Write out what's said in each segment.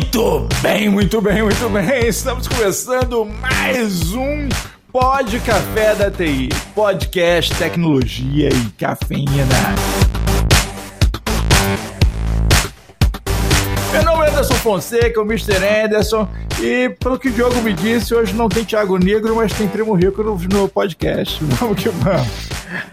Muito bem, muito bem, muito bem. Estamos começando mais um Pod Café da TI, podcast tecnologia e cafeína. Fonseca, o Mr. Anderson, e pelo que o Diogo me disse, hoje não tem Thiago Negro, mas tem Primo Rico no, no podcast. Vamos que vamos.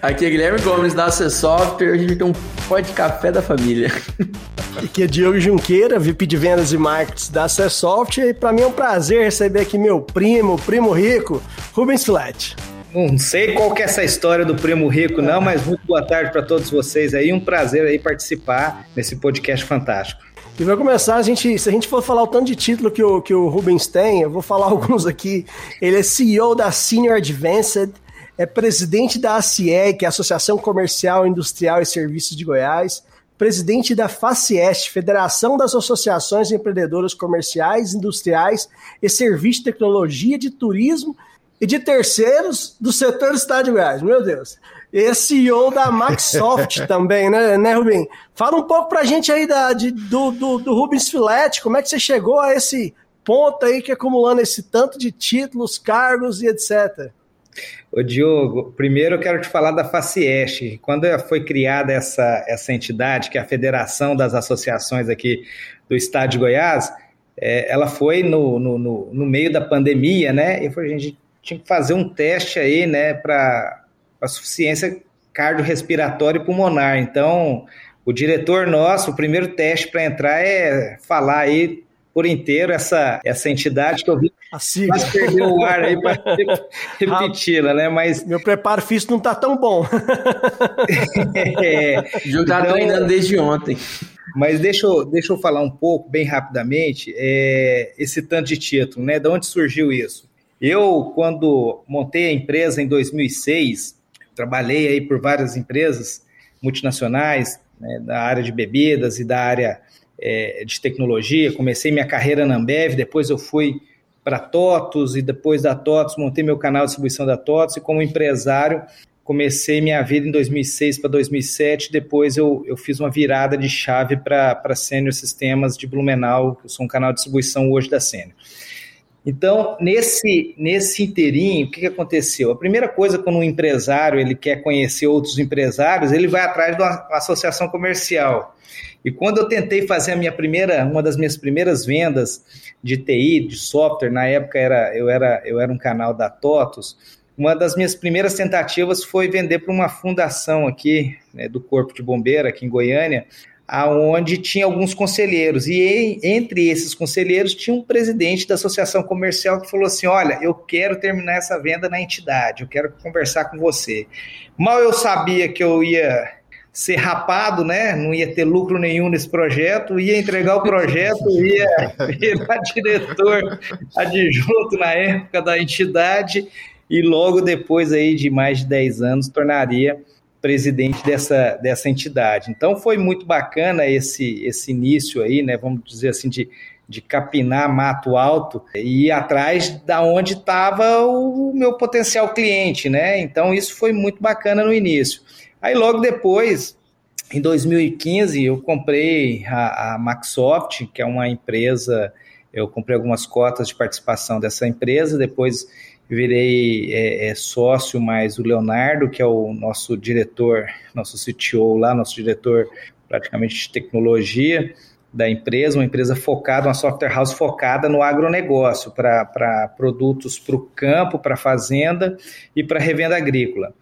Aqui é Guilherme Gomes da AC Software, a gente tem um de café da família. Aqui é Diogo Junqueira, VP de Vendas e Marketing da AC Software, e para mim é um prazer receber aqui meu primo, primo rico, Rubens Flat. Não sei qual que é essa história do primo rico, não, mas muito boa tarde para todos vocês aí. Um prazer aí participar nesse podcast fantástico. E vai começar, a gente, se a gente for falar o tanto de título que o, que o Rubens tem, eu vou falar alguns aqui. Ele é CEO da Senior Advanced, é presidente da ACIE, que é a Associação Comercial, Industrial e Serviços de Goiás, presidente da FACIEST, Federação das Associações Empreendedoras Comerciais, Industriais e Serviços de Tecnologia de Turismo e de terceiros do setor do Estado de Goiás. Meu Deus. E CEO da Maxsoft também, né, né, Rubem? Fala um pouco pra gente aí da, de, do, do, do Rubens Filete, como é que você chegou a esse ponto aí que acumulando esse tanto de títulos, cargos e etc. Ô Diogo, primeiro eu quero te falar da Facieste. Quando foi criada essa, essa entidade, que é a Federação das Associações aqui do Estado de Goiás, é, ela foi no, no, no, no, meio da pandemia, né? E a gente tinha que fazer um teste aí, né, para a suficiência cardiorrespiratória e pulmonar. Então, o diretor nosso, o primeiro teste para entrar é falar aí por inteiro essa, essa entidade que eu vi mas perdeu o ar aí para repeti-la, né? Mas meu preparo físico não tá tão bom. é, o jogo tá então, treinando desde ontem. Mas deixa eu, deixa eu falar um pouco, bem rapidamente, é, esse tanto de título, né? De onde surgiu isso? Eu, quando montei a empresa em 2006, trabalhei aí por várias empresas multinacionais, né, da área de bebidas e da área é, de tecnologia. Comecei minha carreira na Ambev, depois eu fui para TOTOS e depois da TOTOS montei meu canal de distribuição da TOTOS e como empresário comecei minha vida em 2006 para 2007, depois eu, eu fiz uma virada de chave para Senior Sistemas de Blumenau, que eu sou um canal de distribuição hoje da Senior. Então, nesse, nesse inteirinho, o que, que aconteceu? A primeira coisa, quando um empresário ele quer conhecer outros empresários, ele vai atrás de uma associação comercial. E quando eu tentei fazer a minha primeira, uma das minhas primeiras vendas de TI, de software, na época era, eu, era, eu era um canal da TOTOS, uma das minhas primeiras tentativas foi vender para uma fundação aqui, né, do Corpo de Bombeiro, aqui em Goiânia, aonde tinha alguns conselheiros. E entre esses conselheiros tinha um presidente da associação comercial que falou assim: Olha, eu quero terminar essa venda na entidade, eu quero conversar com você. Mal eu sabia que eu ia ser rapado, né? Não ia ter lucro nenhum nesse projeto, ia entregar o projeto, ia virar diretor adjunto na época da entidade e logo depois aí de mais de 10 anos tornaria presidente dessa, dessa entidade. Então foi muito bacana esse, esse início aí, né? Vamos dizer assim, de, de capinar mato alto e ir atrás da onde estava o meu potencial cliente, né? Então isso foi muito bacana no início. Aí logo depois, em 2015, eu comprei a, a que é uma empresa, eu comprei algumas cotas de participação dessa empresa, depois virei é, é, sócio mais o Leonardo, que é o nosso diretor, nosso CTO lá, nosso diretor praticamente de tecnologia da empresa, uma empresa focada, uma software house focada no agronegócio, para produtos para o campo, para a fazenda e para revenda agrícola.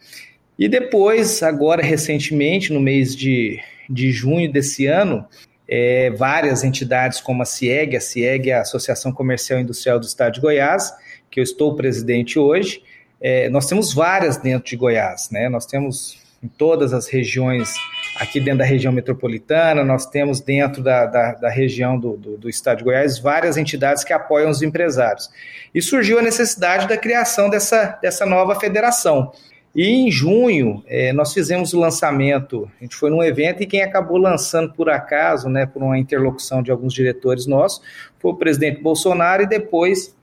E depois, agora recentemente, no mês de, de junho desse ano, é, várias entidades como a CIEG, a CIEG é a Associação Comercial e Industrial do Estado de Goiás, que eu estou presidente hoje, é, nós temos várias dentro de Goiás, né? Nós temos em todas as regiões, aqui dentro da região metropolitana, nós temos dentro da, da, da região do, do, do, estado de Goiás várias entidades que apoiam os empresários. E surgiu a necessidade da criação dessa, dessa nova federação. E em junho, é, nós fizemos o lançamento, a gente foi num evento e quem acabou lançando por acaso, né, por uma interlocução de alguns diretores nossos, foi o presidente Bolsonaro e depois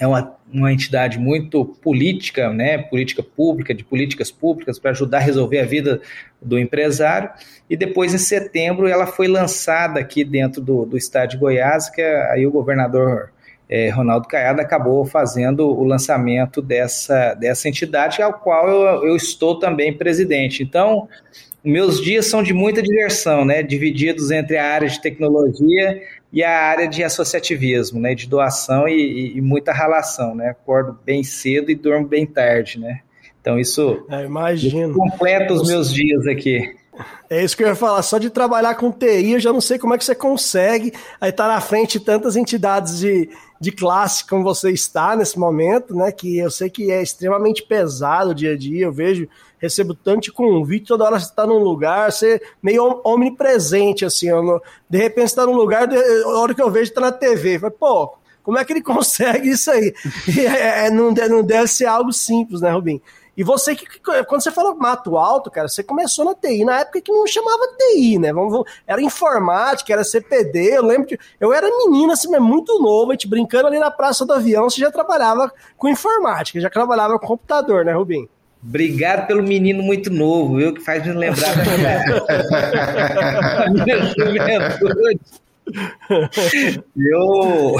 é uma, uma entidade muito política, né, política pública, de políticas públicas para ajudar a resolver a vida do empresário. E depois, em setembro, ela foi lançada aqui dentro do, do estado de Goiás, que aí o governador é, Ronaldo Caiado acabou fazendo o lançamento dessa, dessa entidade, ao qual eu, eu estou também presidente. Então, meus dias são de muita diversão, né? Divididos entre a área de tecnologia e a área de associativismo, né? De doação e, e muita relação, né? Acordo bem cedo e durmo bem tarde, né? Então isso, é, imagino. completa os meus dias aqui. É isso que eu ia falar. Só de trabalhar com TI, eu já não sei como é que você consegue. Aí tá na frente de tantas entidades de, de classe como você está nesse momento, né? Que eu sei que é extremamente pesado o dia a dia. Eu vejo, recebo tanto convite, toda hora você está num lugar, você meio omnipresente, assim. de repente você tá num lugar, a hora que eu vejo, tá na TV. Falei, pô, como é que ele consegue isso aí? É, é, não, não deve ser algo simples, né, Rubim? E você que, quando você falou mato alto, cara, você começou na TI, na época que não chamava TI, né? Vamos, era informática, era CPD. Eu lembro que eu era menina, assim, muito novo, a gente brincando ali na Praça do Avião, você já trabalhava com informática, já trabalhava com computador, né, Rubim? Obrigado pelo menino muito novo, viu? Que faz me lembrar da minha juventude. Eu,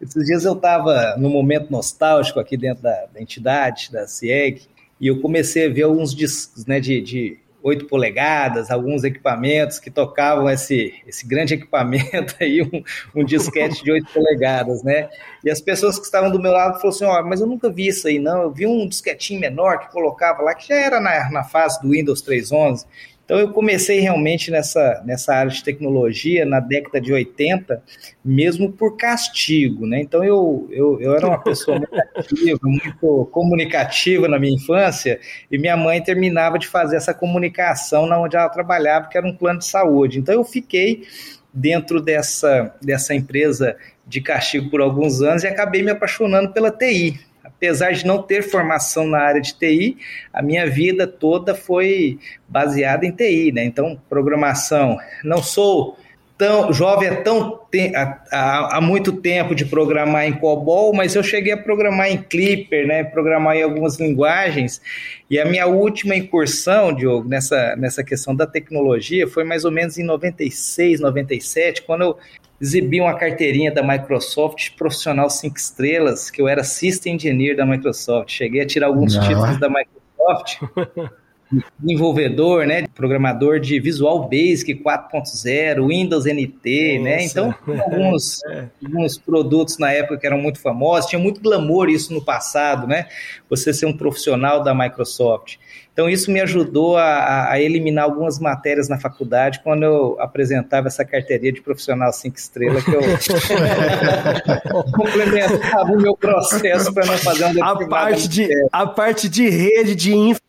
esses dias eu estava num momento nostálgico aqui dentro da, da entidade, da CIEG, e eu comecei a ver alguns discos né, de, de 8 polegadas, alguns equipamentos que tocavam esse, esse grande equipamento aí, um, um disquete de 8 polegadas, né? E as pessoas que estavam do meu lado falaram assim, ó, oh, mas eu nunca vi isso aí, não. Eu vi um disquetinho menor que colocava lá, que já era na, na fase do Windows 3.11. Então eu comecei realmente nessa, nessa área de tecnologia na década de 80, mesmo por castigo, né? Então eu, eu, eu era uma pessoa muito ativa, muito comunicativa na minha infância, e minha mãe terminava de fazer essa comunicação na onde ela trabalhava, que era um plano de saúde. Então eu fiquei dentro dessa, dessa empresa de castigo por alguns anos e acabei me apaixonando pela TI apesar de não ter formação na área de TI, a minha vida toda foi baseada em TI, né? Então, programação. Não sou tão jovem é tão há, muito tempo de programar em COBOL, mas eu cheguei a programar em Clipper, né? Programar em algumas linguagens. E a minha última incursão, Diogo, nessa, nessa questão da tecnologia foi mais ou menos em 96, 97, quando eu exibi uma carteirinha da Microsoft profissional cinco estrelas, que eu era System Engineer da Microsoft. Cheguei a tirar alguns Não. títulos da Microsoft. desenvolvedor, né, programador de Visual Basic 4.0, Windows NT, né? Então, alguns, é. alguns produtos na época que eram muito famosos, tinha muito glamour isso no passado, né? Você ser um profissional da Microsoft. Então, isso me ajudou a, a, eliminar algumas matérias na faculdade quando eu apresentava essa carteirinha de profissional cinco estrelas, que eu complementava o meu processo para não fazer um a parte de A parte de rede, de infra,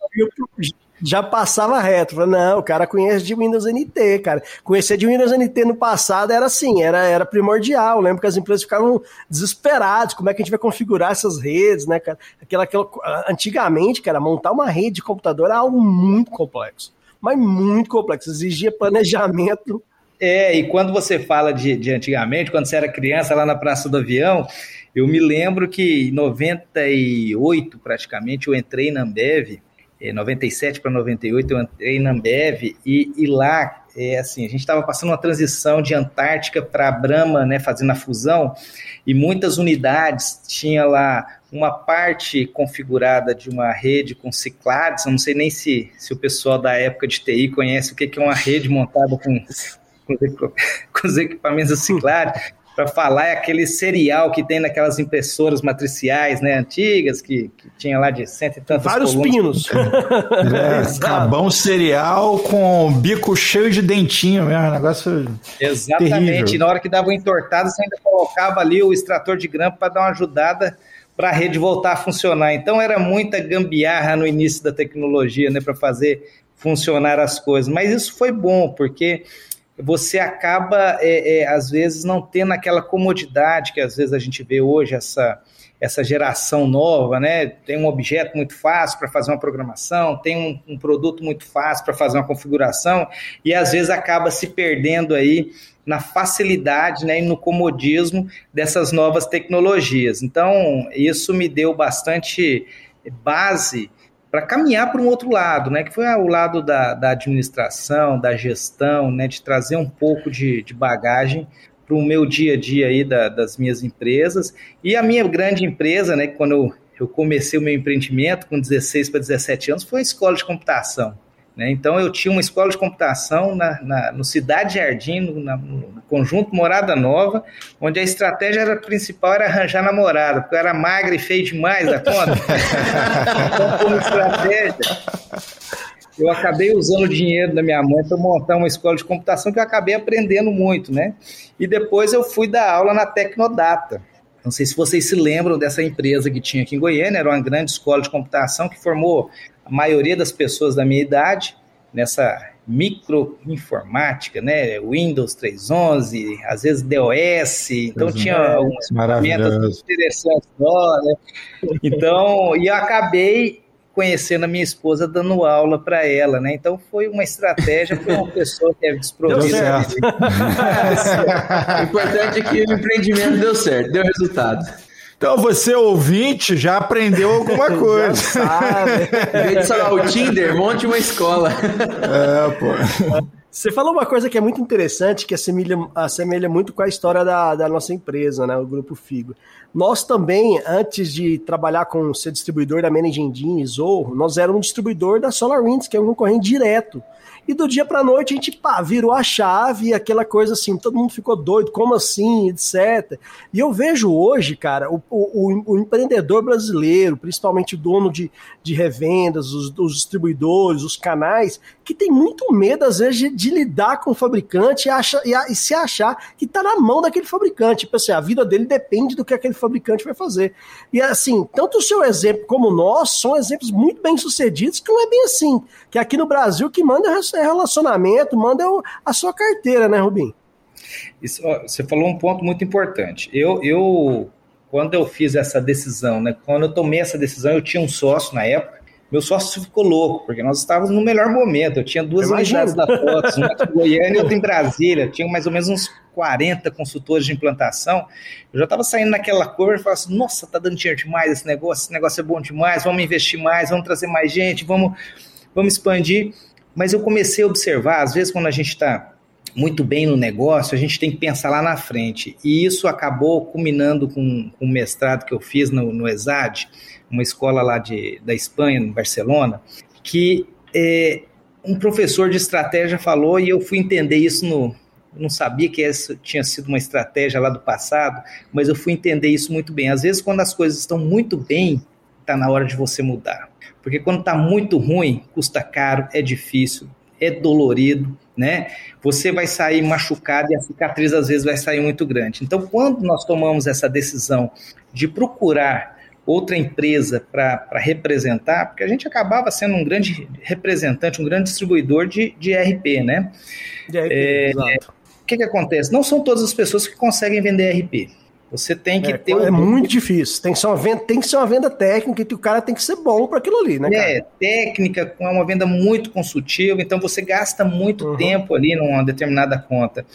já passava reto. Falei, não, o cara conhece de Windows NT, cara. Conhecer de Windows NT no passado era assim, era, era primordial. Eu lembro que as empresas ficavam desesperadas, como é que a gente vai configurar essas redes, né, cara? Aquela, aquela, antigamente, cara, montar uma rede de computador era algo muito complexo. Mas muito complexo, exigia planejamento. É, e quando você fala de, de antigamente, quando você era criança lá na Praça do Avião, eu me lembro que em 98, praticamente, eu entrei na Ambev, 97 para 98 eu entrei na Ambev e, e lá é assim, a gente estava passando uma transição de Antártica para Brahma, né, fazendo a fusão, e muitas unidades tinha lá uma parte configurada de uma rede com ciclados, eu não sei nem se, se o pessoal da época de TI conhece o que é uma rede montada com, com os equipamentos ciclados, para falar é aquele serial que tem naquelas impressoras matriciais, né, antigas, que, que tinha lá de cento e tantos Vários colunas. pinos. é, cabão cereal com bico cheio de dentinho mesmo, negócio Exatamente, terrível. na hora que dava uma entortada, você ainda colocava ali o extrator de grampo para dar uma ajudada para a rede voltar a funcionar. Então era muita gambiarra no início da tecnologia, né, para fazer funcionar as coisas. Mas isso foi bom, porque você acaba, é, é, às vezes, não tendo aquela comodidade que às vezes a gente vê hoje, essa, essa geração nova, né? Tem um objeto muito fácil para fazer uma programação, tem um, um produto muito fácil para fazer uma configuração, e às vezes acaba se perdendo aí na facilidade né, e no comodismo dessas novas tecnologias. Então, isso me deu bastante base para caminhar para um outro lado, né, que foi o lado da, da administração, da gestão, né, de trazer um pouco de, de bagagem para o meu dia a dia aí da, das minhas empresas. E a minha grande empresa, né, quando eu, eu comecei o meu empreendimento com 16 para 17 anos, foi a escola de computação. Né? Então, eu tinha uma escola de computação na, na, no Cidade Jardim, no, na, no, conjunto Morada Nova, onde a estratégia era, principal era arranjar namorada, porque eu era magra e feio demais da conta. então, como estratégia, eu acabei usando o dinheiro da minha mãe para montar uma escola de computação que eu acabei aprendendo muito, né? E depois eu fui dar aula na Tecnodata. Não sei se vocês se lembram dessa empresa que tinha aqui em Goiânia, era uma grande escola de computação que formou a maioria das pessoas da minha idade nessa microinformática, né? Windows 3.11, às vezes DOS, então tinha algumas ferramentas interessantes lá, né? Então, e eu acabei conhecendo a minha esposa dando aula para ela, né? Então foi uma estratégia para uma pessoa que é desprovida. o importante é que o empreendimento deu certo, deu resultado. Então você, ouvinte, já aprendeu alguma coisa. já sabe. Em vez de falar o Tinder, monte uma escola. É, pô. Você falou uma coisa que é muito interessante, que assemelha, assemelha muito com a história da, da nossa empresa, né, o Grupo Figo. Nós também, antes de trabalhar com ser distribuidor da Managing e Zorro, nós éramos um distribuidor da SolarWinds, que é um concorrente direto. E do dia para noite a gente pá, virou a chave, aquela coisa assim, todo mundo ficou doido, como assim, etc. E eu vejo hoje, cara, o, o, o empreendedor brasileiro, principalmente o dono de, de revendas, os, os, distribuidores, os canais, que tem muito medo, às vezes, de, de lidar com o fabricante e, acha, e, a, e se achar que está na mão daquele fabricante. Tipo assim, a vida dele depende do que aquele fabricante vai fazer. E assim, tanto o seu exemplo como o nosso são exemplos muito bem sucedidos, que não é bem assim. Que aqui no Brasil, que manda é relacionamento, manda a sua carteira, né, Rubim? Isso, você falou um ponto muito importante. Eu, eu, quando eu fiz essa decisão, né, quando eu tomei essa decisão, eu tinha um sócio na época, meu sócio ficou louco, porque nós estávamos no melhor momento. Eu tinha duas unidades da TOTS, uma em Goiânia e outra em Brasília. Tinha mais ou menos uns 40 consultores de implantação. Eu já estava saindo naquela curva e falava assim: nossa, tá dando dinheiro demais esse negócio, esse negócio é bom demais, vamos investir mais, vamos trazer mais gente, vamos, vamos expandir. Mas eu comecei a observar, às vezes, quando a gente está muito bem no negócio, a gente tem que pensar lá na frente. E isso acabou culminando com, com o mestrado que eu fiz no, no ESAD, uma escola lá de, da Espanha, em Barcelona, que é, um professor de estratégia falou, e eu fui entender isso no. não sabia que essa tinha sido uma estratégia lá do passado, mas eu fui entender isso muito bem. Às vezes, quando as coisas estão muito bem, está na hora de você mudar. Porque quando está muito ruim, custa caro, é difícil, é dolorido, né? Você vai sair machucado e a cicatriz às vezes vai sair muito grande. Então, quando nós tomamos essa decisão de procurar outra empresa para representar, porque a gente acabava sendo um grande representante, um grande distribuidor de, de RP, né? De RP, é, exato. O que, que acontece? Não são todas as pessoas que conseguem vender RP. Você tem que é, ter. É um... muito difícil. Tem que, ser uma venda, tem que ser uma venda técnica que o cara tem que ser bom para aquilo ali, né? Cara? É, técnica, é uma venda muito consultiva, então você gasta muito uhum. tempo ali numa determinada conta.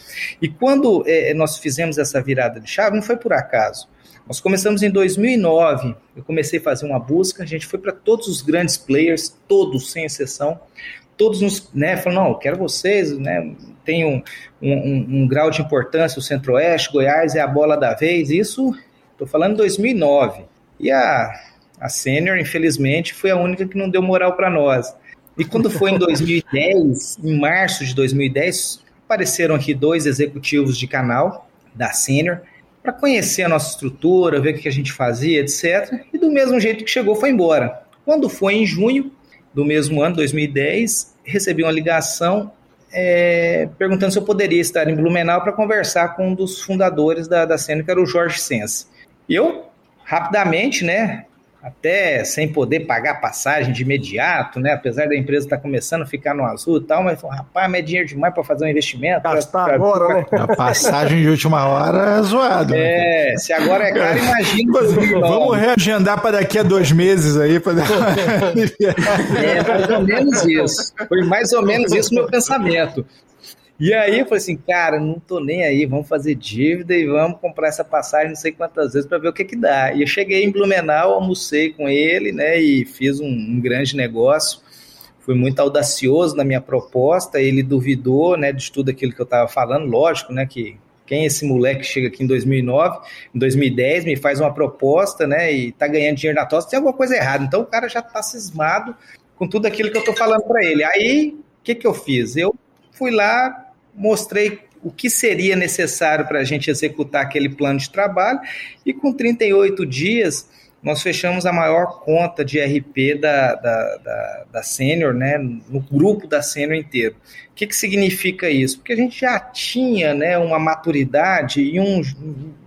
E quando é, nós fizemos essa virada de chave, não foi por acaso. Nós começamos em 2009, eu comecei a fazer uma busca, a gente foi para todos os grandes players, todos, sem exceção, todos nos, né, falaram, não, eu quero vocês, né, tem um, um, um grau de importância, o Centro-Oeste, Goiás é a bola da vez, isso, estou falando em 2009. E a, a Sênior, infelizmente, foi a única que não deu moral para nós. E quando foi em 2010, em março de 2010, apareceram aqui dois executivos de canal da Sênior para conhecer a nossa estrutura, ver o que a gente fazia, etc. E do mesmo jeito que chegou, foi embora. Quando foi em junho do mesmo ano, 2010, recebi uma ligação é, perguntando se eu poderia estar em Blumenau para conversar com um dos fundadores da, da cena, que era o Jorge Sense. Eu, rapidamente, né, até sem poder pagar passagem de imediato, né? Apesar da empresa estar tá começando a ficar no azul e tal, mas falou, rapaz, mas é dinheiro demais para fazer um investimento. Gastar pra, agora, pra... né? A passagem de última hora é zoado. Né? É, né? se agora é caro, imagina. Vamos reagendar para daqui a dois meses aí. Pra... é, mais ou menos isso. Foi mais ou menos isso meu pensamento. E aí eu falei assim, cara, não tô nem aí, vamos fazer dívida e vamos comprar essa passagem não sei quantas vezes para ver o que que dá. E eu cheguei em Blumenau, almocei com ele, né, e fiz um, um grande negócio. Fui muito audacioso na minha proposta, ele duvidou, né, de tudo aquilo que eu estava falando, lógico, né, que quem é esse moleque que chega aqui em 2009, em 2010, me faz uma proposta, né, e tá ganhando dinheiro na tosse, tem alguma coisa errada. Então o cara já tá cismado com tudo aquilo que eu tô falando para ele. Aí, o que que eu fiz? Eu fui lá, mostrei o que seria necessário para a gente executar aquele plano de trabalho, e com 38 dias nós fechamos a maior conta de RP da, da, da, da Sênior, né, no grupo da Sênior inteiro. O que, que significa isso? Porque a gente já tinha né, uma maturidade e um,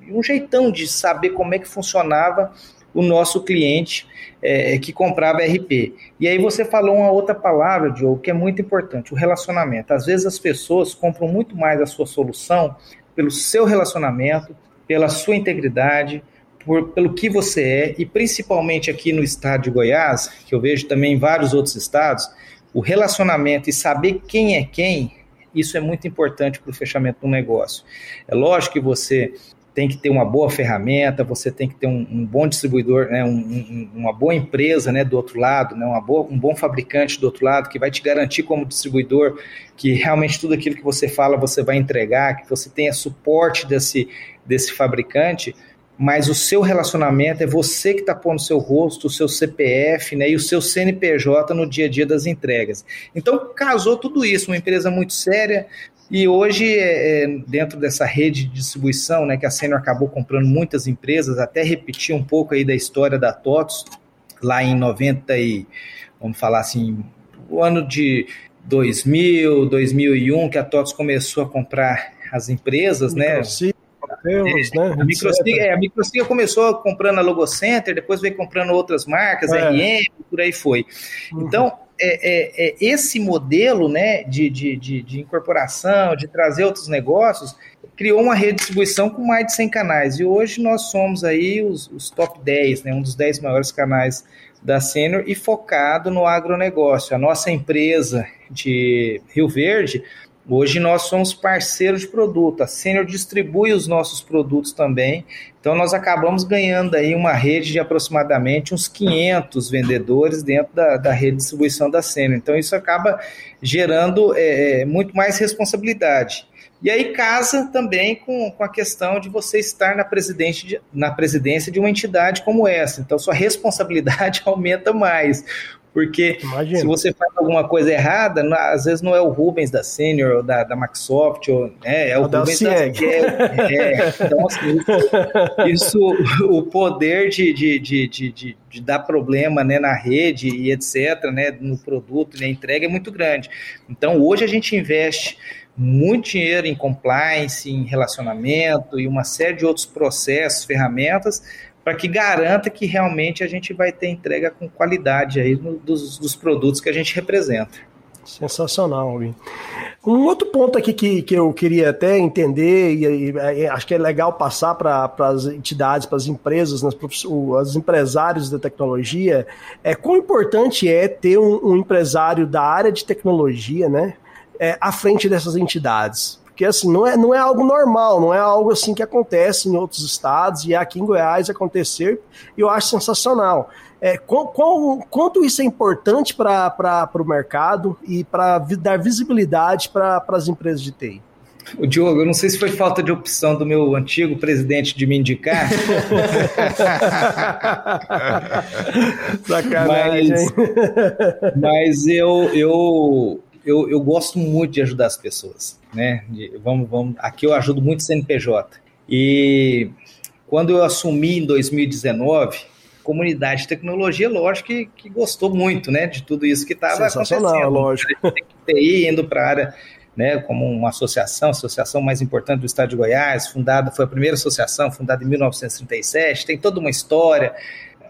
um jeitão de saber como é que funcionava o nosso cliente é, que comprava RP. E aí você falou uma outra palavra, Diogo, que é muito importante, o relacionamento. Às vezes as pessoas compram muito mais a sua solução pelo seu relacionamento, pela sua integridade, por, pelo que você é, e principalmente aqui no estado de Goiás, que eu vejo também em vários outros estados, o relacionamento e saber quem é quem, isso é muito importante para o fechamento do negócio. É lógico que você tem que ter uma boa ferramenta, você tem que ter um, um bom distribuidor, né, um, um, uma boa empresa né, do outro lado, né, uma boa, um bom fabricante do outro lado, que vai te garantir como distribuidor que realmente tudo aquilo que você fala você vai entregar, que você tenha suporte desse, desse fabricante, mas o seu relacionamento é você que está pondo seu rosto, o seu CPF né, e o seu CNPJ no dia a dia das entregas. Então, casou tudo isso, uma empresa muito séria, e hoje, é, é, dentro dessa rede de distribuição, né, que a Sênior acabou comprando muitas empresas, até repetir um pouco aí da história da TOTS, lá em 90 e, vamos falar assim, o ano de 2000, 2001, que a TOTS começou a comprar as empresas, né? Deus, é, né? A Microsiga, é, a começou comprando a Logocenter, depois veio comprando outras marcas, é. RM, por aí foi. Uhum. Então, é, é, é, esse modelo né, de, de, de, de, incorporação, de trazer outros negócios, criou uma rede de distribuição com mais de 100 canais. E hoje nós somos aí os, os top 10, né, um dos 10 maiores canais da Sênior e focado no agronegócio. A nossa empresa de Rio Verde, Hoje nós somos parceiros de produto, a Sênior distribui os nossos produtos também, então nós acabamos ganhando aí uma rede de aproximadamente uns 500 vendedores dentro da, da rede de distribuição da Sênior, então isso acaba gerando é, é, muito mais responsabilidade. E aí casa também com, com a questão de você estar na, presidente na presidência de uma entidade como essa, então sua responsabilidade aumenta mais, porque Imagina. se você faz alguma coisa errada, às vezes não é o Rubens da Senior ou da, da Microsoft, ou, né, é o, o Rubens da, é, é, Então, assim, isso, o poder de, de, de, de, de dar problema né, na rede e etc., né, no produto, na entrega é muito grande. Então, hoje a gente investe muito dinheiro em compliance, em relacionamento e uma série de outros processos, ferramentas, para que garanta que realmente a gente vai ter entrega com qualidade aí no, dos, dos produtos que a gente representa. Sensacional, Rubinho. Um outro ponto aqui que, que eu queria até entender, e, e acho que é legal passar para as entidades, para as empresas, nas, os empresários da tecnologia, é quão importante é ter um, um empresário da área de tecnologia né, é, à frente dessas entidades. Porque assim, não é, não é algo normal, não é algo assim que acontece em outros estados, e aqui em Goiás aconteceu, e eu acho sensacional. É, qual, qual, quanto isso é importante para o mercado e para dar visibilidade para as empresas de TI? O Diogo, eu não sei se foi falta de opção do meu antigo presidente de me indicar. Sacanagem. Mas, mas eu, eu, eu, eu gosto muito de ajudar as pessoas, né? De, vamos, vamos, aqui eu ajudo muito CNPJ. E quando eu assumi em 2019, comunidade de tecnologia, lógico que, que gostou muito, né, de tudo isso que estava acontecendo. lógico. TI indo para a área, né, como uma associação, associação mais importante do estado de Goiás, fundada, foi a primeira associação fundada em 1937, tem toda uma história,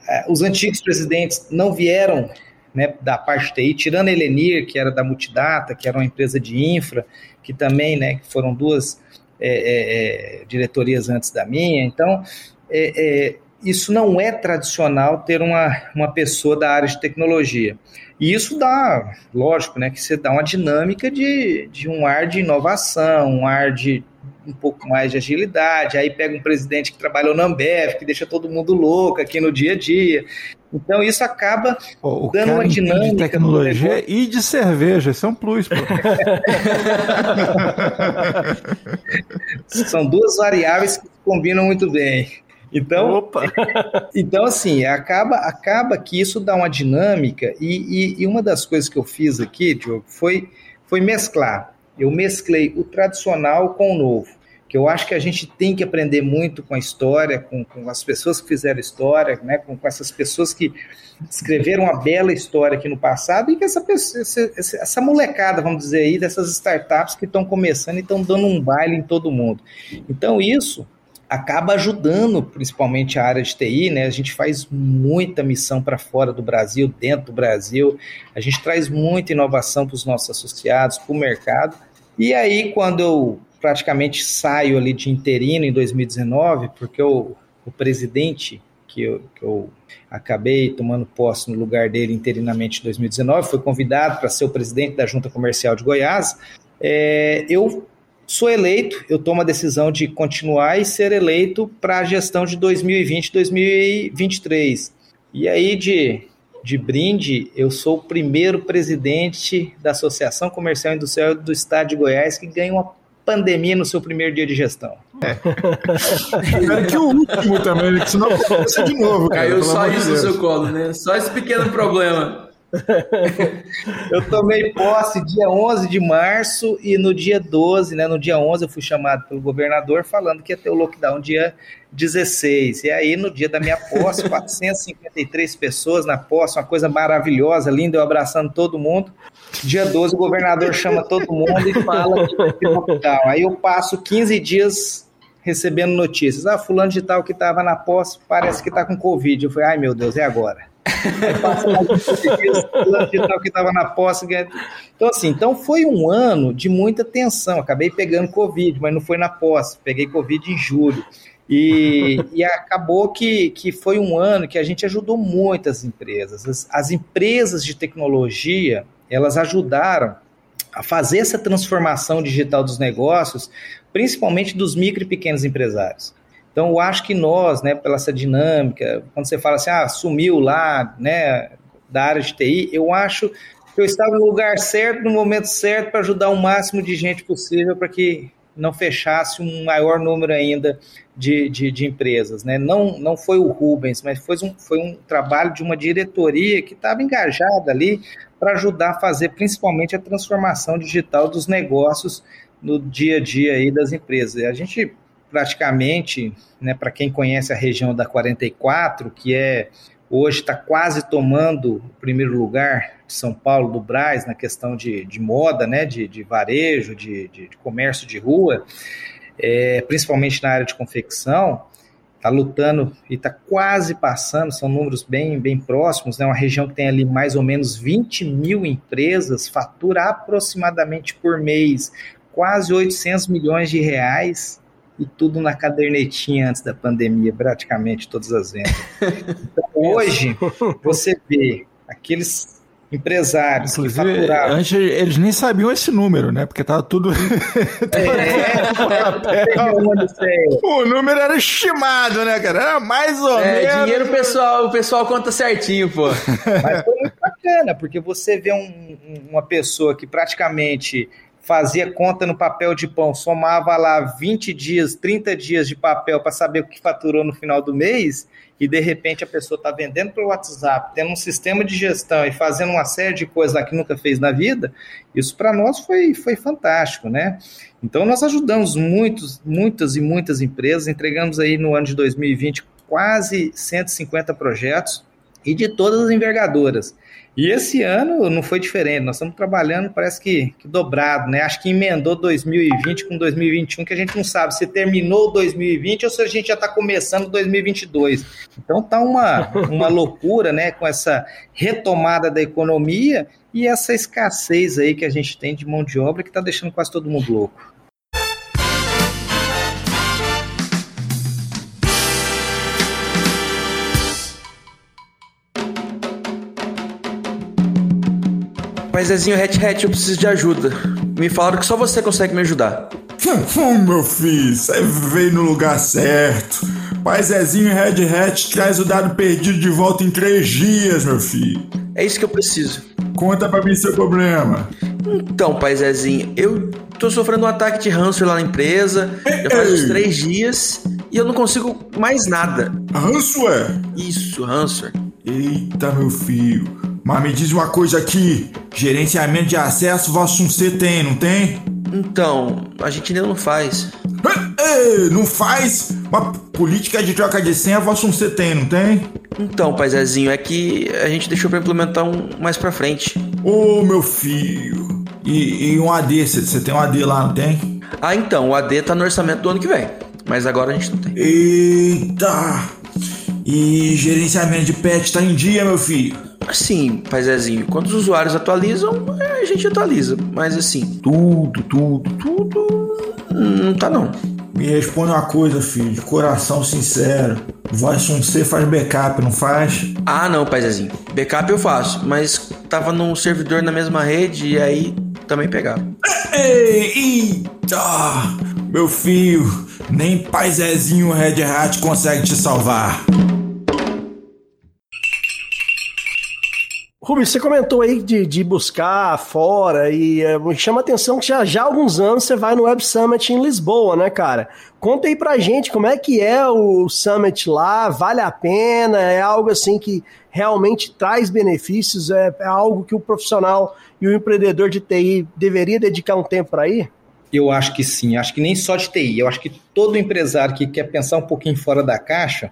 é, os antigos presidentes não vieram né, da parte TI, tirando a Elenir, que era da Multidata, que era uma empresa de infra, que também, né, foram duas é, é, é, diretorias antes da minha. Então, é, é, isso não é tradicional ter uma, uma pessoa da área de tecnologia. E isso dá, lógico, né, que você dá uma dinâmica de, de um ar de inovação, um ar de um pouco mais de agilidade. Aí pega um presidente que trabalhou na Ambev, que deixa todo mundo louco aqui no dia a dia. Então isso acaba pô, dando uma dinâmica. De tecnologia e de cerveja, isso é um plus. São duas variáveis que combinam muito bem. Então, Opa. então assim, acaba, acaba que isso dá uma dinâmica, e, e, e uma das coisas que eu fiz aqui, Diogo, foi, foi mesclar. Eu mesclei o tradicional com o novo que eu acho que a gente tem que aprender muito com a história, com, com as pessoas que fizeram história, né, com, com, essas pessoas que escreveram uma bela história aqui no passado e que essa, essa, essa molecada, vamos dizer aí, dessas startups que estão começando e estão dando um baile em todo mundo. Então, isso acaba ajudando principalmente a área de TI, né? A gente faz muita missão para fora do Brasil, dentro do Brasil, a gente traz muita inovação para os nossos associados, para o mercado. E aí, quando eu praticamente saio ali de interino em 2019, porque o, o presidente que eu, que eu acabei tomando posse no lugar dele interinamente em 2019, foi convidado para ser o presidente da Junta Comercial de Goiás. É, eu sou eleito, eu tomo a decisão de continuar e ser eleito para a gestão de 2020 2023. E aí, de, de brinde, eu sou o primeiro presidente da Associação Comercial e Industrial do Estado de Goiás que ganha uma pandemia no seu primeiro dia de gestão. É. Espero que o último também, que senão começa de novo. Cara, Caiu só isso no seu colo, né? Só esse pequeno problema. Eu tomei posse dia 11 de março e no dia 12, né, no dia 11 eu fui chamado pelo governador falando que ia ter o lockdown dia 16. E aí no dia da minha posse, 453 pessoas na posse, uma coisa maravilhosa, linda, eu abraçando todo mundo. Dia 12 o governador chama todo mundo e fala que vai ter lockdown. Aí eu passo 15 dias recebendo notícias. Ah, fulano de tal que estava na posse parece que está com Covid. Eu falei, ai meu Deus, é agora. Passa que estava na posse. Então, assim, então foi um ano de muita tensão. Acabei pegando Covid, mas não foi na posse. Peguei Covid em julho. E, e acabou que, que foi um ano que a gente ajudou muitas empresas. As, as empresas de tecnologia, elas ajudaram a fazer essa transformação digital dos negócios, principalmente dos micro e pequenos empresários. Então, eu acho que nós, né, pela essa dinâmica, quando você fala assim, ah, sumiu lá, né, da área de TI, eu acho que eu estava no lugar certo, no momento certo, para ajudar o máximo de gente possível para que não fechasse um maior número ainda de, de, de, empresas. Né? Não, não foi o Rubens, mas foi um, foi um trabalho de uma diretoria que estava engajada ali para ajudar a fazer principalmente a transformação digital dos negócios no dia a dia aí das empresas. A gente praticamente, né, para quem conhece a região da 44, que é hoje está quase tomando o primeiro lugar de São Paulo do Braz na questão de, de moda, né, de, de varejo, de, de, de, comércio de rua, é, principalmente na área de confecção, está lutando e está quase passando, são números bem, bem próximos, né, uma região que tem ali mais ou menos 20 mil empresas, fatura aproximadamente por mês quase 800 milhões de reais, e tudo na cadernetinha antes da pandemia, praticamente todas as vendas. Então, hoje, você vê aqueles empresários Inclusive, que faturavam... Antes eles nem sabiam esse número, né? Porque tava tudo... é, o número era estimado, né, cara? Era mais ou é, menos... dinheiro pessoal, o pessoal conta certinho, pô. Mas foi muito bacana, porque você vê um, uma pessoa que praticamente fazia conta no papel de pão, somava lá 20 dias, 30 dias de papel para saber o que faturou no final do mês, e de repente a pessoa está vendendo pelo WhatsApp, tendo um sistema de gestão e fazendo uma série de coisas lá que nunca fez na vida, isso para nós foi, foi fantástico, né? Então nós ajudamos muitos, muitas e muitas empresas, entregamos aí no ano de 2020 quase 150 projetos, e de todas as envergaduras. E esse ano não foi diferente, nós estamos trabalhando, parece que, que, dobrado, né? Acho que emendou 2020 com 2021, que a gente não sabe se terminou 2020 ou se a gente já está começando 2022. Então tá uma, uma loucura, né? Com essa retomada da economia e essa escassez aí que a gente tem de mão de obra que está deixando quase todo mundo louco. Mas Zezinho Hat Hat, eu preciso de ajuda. Me falaram que só você consegue me ajudar. Hum, meu filho, você veio no lugar certo. Pai Zezinho Red Hat traz o dado perdido de volta em três dias, meu filho. É isso que eu preciso. Conta pra mim seu problema. Então, pai Zezinho, eu tô sofrendo um ataque de ranço lá na empresa. Já faz uns três dias e eu não consigo mais nada. Ransomware? Isso, ransomware. Eita, meu filho. Mas me diz uma coisa aqui: gerenciamento de acesso vosso C tem, não tem? Então, a gente ainda não faz. Ei, não faz? Uma política de troca de senha vosso C tem, não tem? Então, paizinho, é que a gente deixou pra implementar um mais pra frente. Ô, oh, meu filho. E, e um AD, você tem um AD lá, não tem? Ah, então, o AD tá no orçamento do ano que vem. Mas agora a gente não tem. Eita! E gerenciamento de pet tá em dia, meu filho? Assim, Paizezinho, quando os usuários atualizam, a gente atualiza. Mas assim, tudo, tudo, tudo. Não tá não. Me responde uma coisa, filho, de coração sincero. Voz C faz backup, não faz? Ah, não, Paizezinho. Backup eu faço, mas tava num servidor na mesma rede e aí também pegava. Eita! Meu filho, nem Paizezinho Red Hat consegue te salvar. Rubens, você comentou aí de, de buscar fora e é, me chama a atenção que já, já há alguns anos você vai no Web Summit em Lisboa, né, cara? Conta aí pra gente como é que é o Summit lá, vale a pena, é algo assim que realmente traz benefícios, é, é algo que o profissional e o empreendedor de TI deveria dedicar um tempo para ir? Eu acho que sim, acho que nem só de TI, eu acho que todo empresário que quer pensar um pouquinho fora da caixa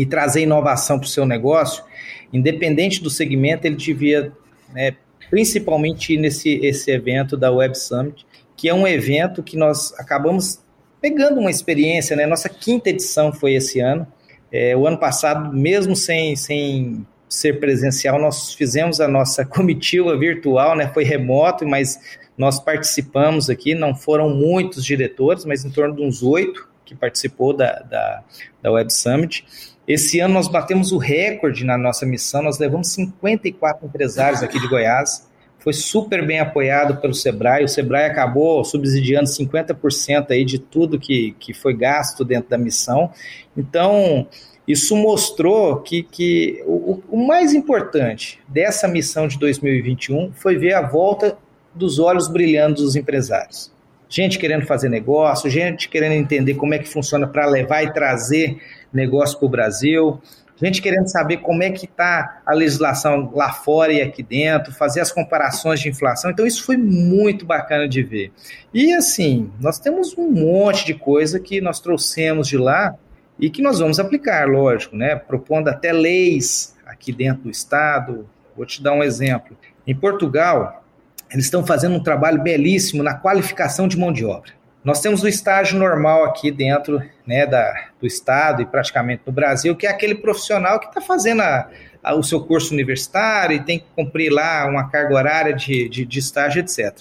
e trazer inovação para o seu negócio, independente do segmento, ele devia, né, principalmente nesse esse evento da Web Summit, que é um evento que nós acabamos pegando uma experiência, né? Nossa quinta edição foi esse ano. É, o ano passado, mesmo sem, sem ser presencial, nós fizemos a nossa comitiva virtual, né? Foi remoto, mas nós participamos aqui. Não foram muitos diretores, mas em torno de uns oito que participou da, da, da Web Summit. Esse ano nós batemos o recorde na nossa missão, nós levamos 54 empresários aqui de Goiás. Foi super bem apoiado pelo Sebrae. O Sebrae acabou subsidiando 50% aí de tudo que, que foi gasto dentro da missão. Então, isso mostrou que, que o, o mais importante dessa missão de 2021 foi ver a volta dos olhos brilhando dos empresários. Gente querendo fazer negócio, gente querendo entender como é que funciona para levar e trazer negócio para o Brasil, gente querendo saber como é que está a legislação lá fora e aqui dentro, fazer as comparações de inflação. Então, isso foi muito bacana de ver. E assim, nós temos um monte de coisa que nós trouxemos de lá e que nós vamos aplicar, lógico, né? Propondo até leis aqui dentro do Estado. Vou te dar um exemplo. Em Portugal, eles estão fazendo um trabalho belíssimo na qualificação de mão de obra. Nós temos o estágio normal aqui dentro né, da, do Estado e praticamente no Brasil, que é aquele profissional que está fazendo a, a, o seu curso universitário e tem que cumprir lá uma carga horária de, de, de estágio, etc.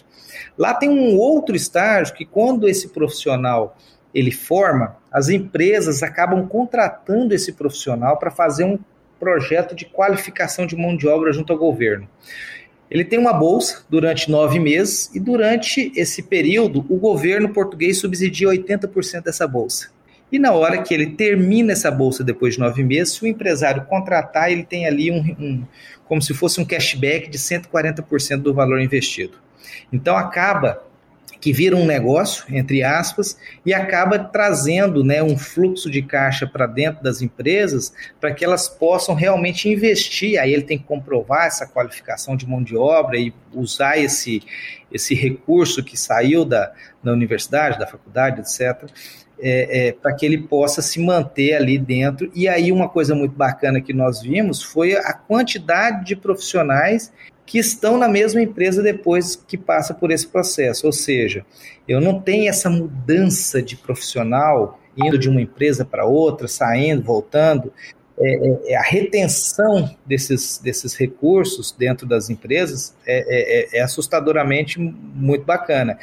Lá tem um outro estágio que, quando esse profissional ele forma, as empresas acabam contratando esse profissional para fazer um projeto de qualificação de mão de obra junto ao governo. Ele tem uma bolsa durante nove meses e durante esse período o governo português subsidia 80% dessa bolsa. E na hora que ele termina essa bolsa depois de nove meses, se o empresário contratar, ele tem ali um, um como se fosse um cashback de 140% do valor investido. Então acaba que vira um negócio, entre aspas, e acaba trazendo né, um fluxo de caixa para dentro das empresas para que elas possam realmente investir. Aí ele tem que comprovar essa qualificação de mão de obra e usar esse, esse recurso que saiu da, da universidade, da faculdade, etc., é, é, para que ele possa se manter ali dentro. E aí, uma coisa muito bacana que nós vimos foi a quantidade de profissionais que estão na mesma empresa depois que passa por esse processo. Ou seja, eu não tenho essa mudança de profissional indo de uma empresa para outra, saindo, voltando. É, é, é, a retenção desses, desses recursos dentro das empresas é, é, é assustadoramente muito bacana.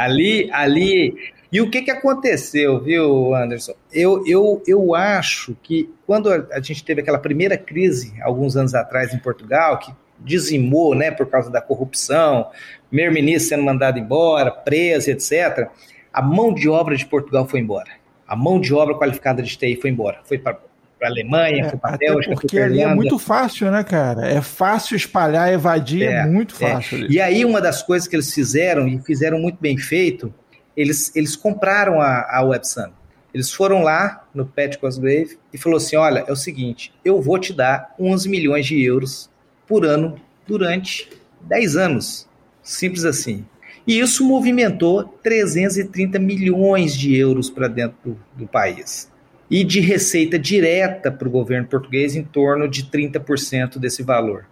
ali, ali e o que, que aconteceu, viu, Anderson? Eu, eu, eu acho que quando a gente teve aquela primeira crise, alguns anos atrás, em Portugal, que dizimou, né, por causa da corrupção, primeiro-ministro sendo mandado embora, preso, etc., a mão de obra de Portugal foi embora. A mão de obra qualificada de TI foi embora. Foi para a Alemanha, é, foi para a Bélgica, porque ali é muito fácil, né, cara? É fácil espalhar, evadir, é, é muito é. fácil. É. E aí, uma das coisas que eles fizeram, e fizeram muito bem feito, eles, eles compraram a, a WebSun. Eles foram lá no Pat Cosgrave e falou assim: olha, é o seguinte, eu vou te dar 11 milhões de euros por ano durante 10 anos. Simples assim. E isso movimentou 330 milhões de euros para dentro do, do, país. E de receita direta para o governo português em torno de 30% desse valor.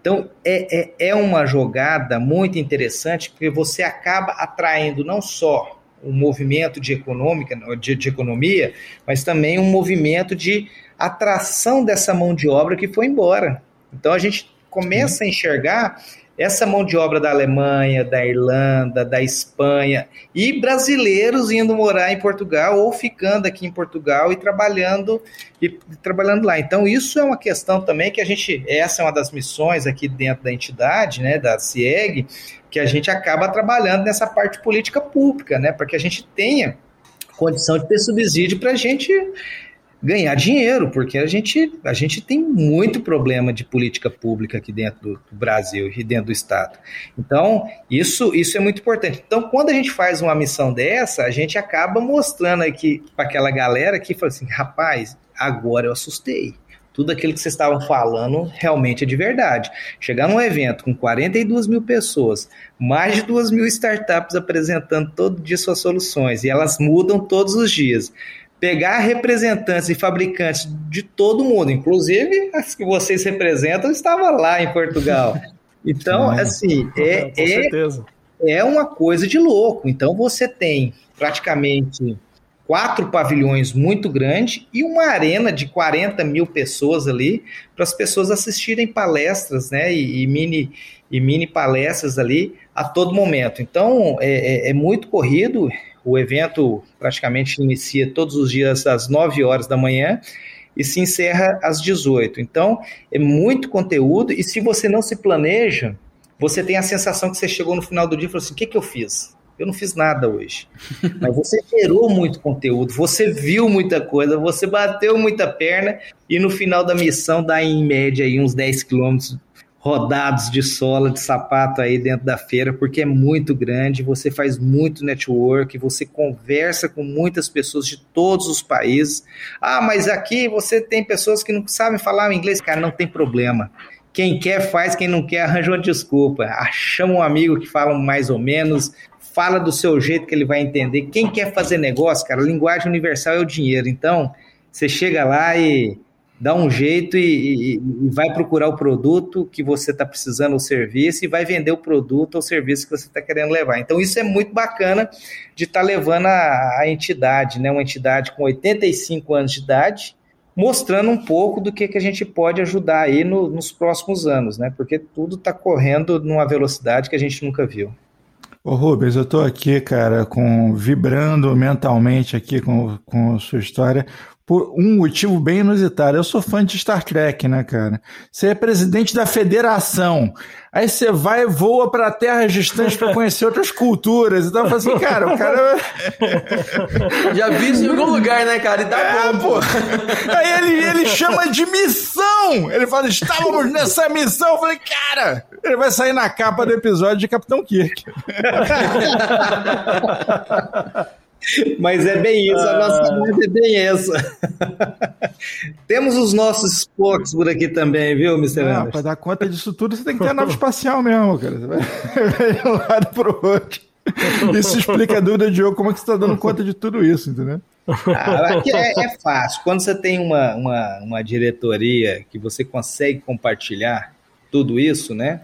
Então, é, é, é uma jogada muito interessante, porque você acaba atraindo não só um movimento de, econômica, de, de economia, mas também um movimento de atração dessa mão de obra que foi embora. Então, a gente começa a enxergar essa mão de obra da Alemanha, da Irlanda, da Espanha e brasileiros indo morar em Portugal ou ficando aqui em Portugal e trabalhando e trabalhando lá. Então isso é uma questão também que a gente essa é uma das missões aqui dentro da entidade, né, da CIEG, que a gente acaba trabalhando nessa parte política pública, né, para que a gente tenha condição de ter subsídio para a gente ganhar dinheiro, porque a gente, a gente tem muito problema de política pública aqui dentro do, do, Brasil e dentro do Estado. Então, isso, isso é muito importante. Então, quando a gente faz uma missão dessa, a gente acaba mostrando aqui para aquela galera que fala assim: rapaz, agora eu assustei. Tudo aquilo que vocês estavam falando realmente é de verdade. Chegar num evento com 42 mil pessoas, mais de 2 mil startups apresentando todo dia suas soluções, e elas mudam todos os dias pegar representantes e fabricantes de todo mundo, inclusive as que vocês representam, estava lá em Portugal. Então, assim, é, é, é uma coisa de louco. Então, você tem praticamente quatro pavilhões muito grandes e uma arena de 40 mil pessoas ali para as pessoas assistirem palestras, né? E, e, mini, e mini palestras ali a todo momento. Então, é, é, é muito corrido. O evento praticamente inicia todos os dias às 9 horas da manhã e se encerra às 18. Então, é muito conteúdo e se você não se planeja, você tem a sensação que você chegou no final do dia e falou assim: o que, que eu fiz? Eu não fiz nada hoje. Mas você gerou muito conteúdo, você viu muita coisa, você bateu muita perna e no final da missão dá em média aí uns 10 quilômetros rodados de sola, de sapato aí dentro da feira, porque é muito grande, você faz muito network, você conversa com muitas pessoas de todos os países. Ah, mas aqui você tem pessoas que não sabem falar inglês. Cara, não tem problema. Quem quer faz, quem não quer arranja uma desculpa. Ah, chama um amigo que fala mais ou menos, fala do seu jeito que ele vai entender. Quem quer fazer negócio, cara, linguagem universal é o dinheiro. Então, você chega lá e dá um jeito e, e, e vai procurar o produto que você está precisando, o serviço, e vai vender o produto ou serviço que você está querendo levar. Então, isso é muito bacana de estar tá levando a, a, entidade, né? uma entidade com 85 anos de idade, mostrando um pouco do que, que a gente pode ajudar aí no, nos próximos anos, né? porque tudo está correndo numa velocidade que a gente nunca viu. Ô Rubens, eu estou aqui, cara, com vibrando mentalmente aqui com, com sua história, por um motivo bem inusitado. Eu sou fã de Star Trek, né, cara? Você é presidente da federação. Aí você vai e voa para terras distantes para conhecer outras culturas. Então eu falo assim, cara, o cara. Já vi isso em algum lugar, né, cara? E dá é, bom, pô. Aí ele, ele chama de missão. Ele fala, estávamos nessa missão. Eu falei, cara, ele vai sair na capa do episódio de Capitão Kirk. Mas é bem isso, a nossa ah. é bem essa. Temos os nossos Spocks por aqui também, viu, Mr. Para dar conta disso tudo, você tem que ter a nave espacial mesmo, cara. Você vai de um lado pro outro. Isso explica a dúvida, Diogo, como é que você está dando conta de tudo isso, entendeu? Ah, é, é, fácil. Quando você tem uma, uma, uma diretoria que você consegue compartilhar tudo isso, né?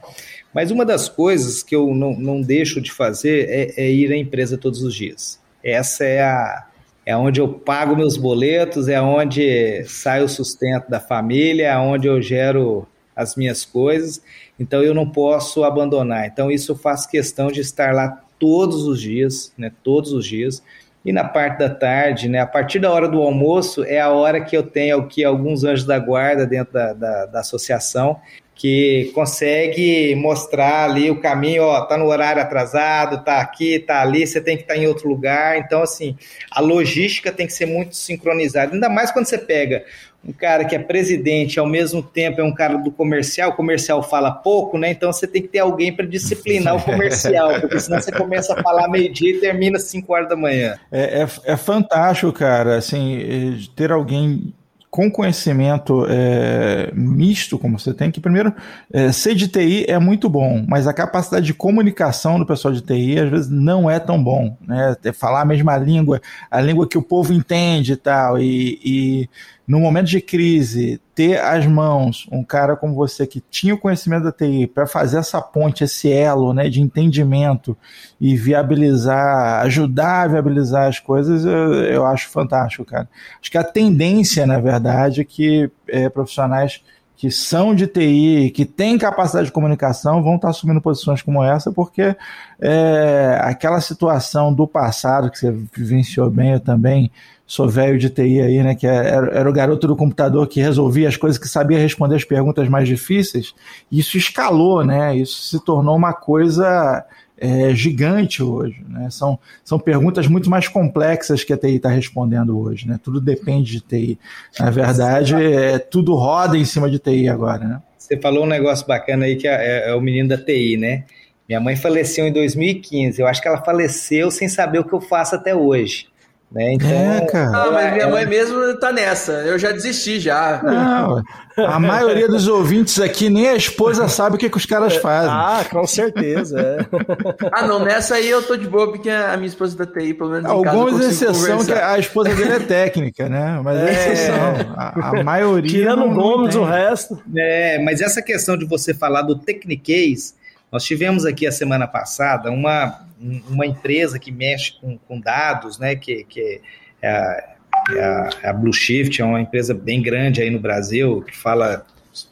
Mas uma das coisas que eu não, não deixo de fazer é, é ir à empresa todos os dias. Essa é a, é onde eu pago meus boletos, é onde sai o sustento da família, é onde eu gero as minhas coisas, então eu não posso abandonar. Então isso faço questão de estar lá todos os dias, né? Todos os dias. E na parte da tarde, né? A partir da hora do almoço é a hora que eu tenho aqui alguns anjos da guarda dentro da, da, da associação que consegue mostrar ali o caminho, ó, tá no horário atrasado, tá aqui, tá ali, você tem que estar tá em outro lugar. Então, assim, a logística tem que ser muito sincronizada. Ainda mais quando você pega um cara que é presidente, ao mesmo tempo é um cara do comercial, o comercial fala pouco, né? Então você tem que ter alguém para disciplinar o comercial, porque senão você começa a falar meio-dia e termina às 5 horas da manhã. É, é, é fantástico, cara, assim, ter alguém com conhecimento é, misto, como você tem, que primeiro, é, ser de TI é muito bom, mas a capacidade de comunicação do pessoal de TI às vezes não é tão bom, né? Falar a mesma língua, a língua que o povo entende e tal, e, e no momento de crise, ter as mãos um cara como você que tinha o conhecimento da TI para fazer essa ponte, esse elo né, de entendimento e viabilizar, ajudar a viabilizar as coisas, eu, eu acho fantástico, cara. Acho que a tendência, na verdade, é que é, profissionais que são de TI, que têm capacidade de comunicação, vão estar assumindo posições como essa, porque é, aquela situação do passado que você vivenciou bem, eu também sou velho de TI aí, né? Que é, era, era, o garoto do computador que resolvia as coisas, que sabia responder as perguntas mais difíceis. Isso escalou, né? Isso se tornou uma coisa é, gigante hoje. Né? São, são perguntas muito mais complexas que a TI está respondendo hoje. Né? Tudo depende de TI. Na verdade, é, tudo roda em cima de TI agora. Né? Você falou um negócio bacana aí que é, é, é o menino da TI, né? Minha mãe faleceu em 2015. Eu acho que ela faleceu sem saber o que eu faço até hoje. Né? Então, é, cara. Ah, mas minha mãe mesmo tá nessa. Eu já desisti já. Não, a maioria dos ouvintes aqui nem a esposa sabe o que, que os caras fazem. Ah, com certeza. É. ah, não, nessa aí eu tô de boa, porque a minha esposa da TI, pelo menos. Algumas exceções que a esposa dele é técnica, né? Mas é, é exceção. A, a maioria. Tirando o Gomes, o resto. É, mas essa questão de você falar do Techniquez, nós tivemos aqui a semana passada uma uma empresa que mexe com, com dados, né, que, que é a, é a, é a Blue Shift, é uma empresa bem grande aí no Brasil, que fala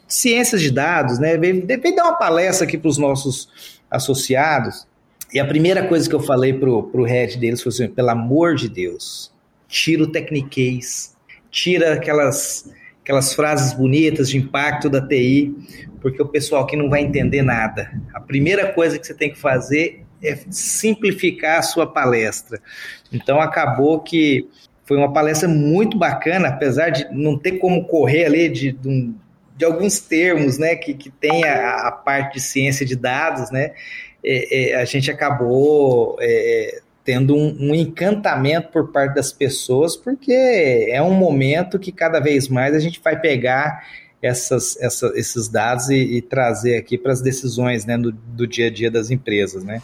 ciências de dados, né, veio, veio dar uma palestra aqui para os nossos associados, e a primeira coisa que eu falei pro, pro head deles foi assim, pelo amor de Deus, tira o techniquez, tira aquelas aquelas frases bonitas de impacto da TI, porque o pessoal aqui não vai entender nada. A primeira coisa que você tem que fazer é simplificar a sua palestra. Então acabou que foi uma palestra muito bacana, apesar de não ter como correr ali de, de, de alguns termos, né, que, que tem a, a, parte de ciência de dados, né, é, é, a gente acabou é, tendo um, um, encantamento por parte das pessoas, porque é um momento que cada vez mais a gente vai pegar essas, essa, esses dados e, e, trazer aqui para as decisões né, do, do, dia a dia das empresas. Né?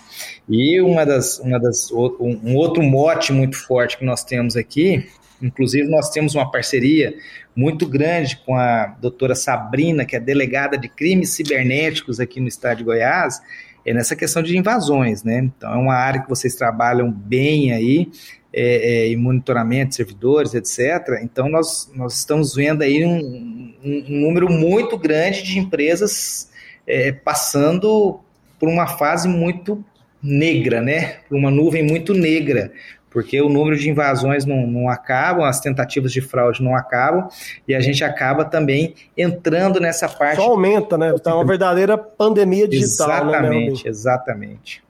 E uma das, uma das, um outro mote muito forte que nós temos aqui, inclusive nós temos uma parceria muito grande com a doutora Sabrina, que é delegada de crimes cibernéticos aqui no estado de Goiás, é nessa questão de invasões, né? Então é uma área que vocês trabalham bem aí, é, é, e monitoramento de servidores, etc. Então, nós, nós estamos vendo aí um, um, um número muito grande de empresas é, passando por uma fase muito negra, né? Por uma nuvem muito negra, porque o número de invasões não, não acabam, as tentativas de fraude não acabam, e a gente acaba também entrando nessa parte. Só aumenta, né? Então, é uma verdadeira pandemia digital. Né, exatamente, né, exatamente.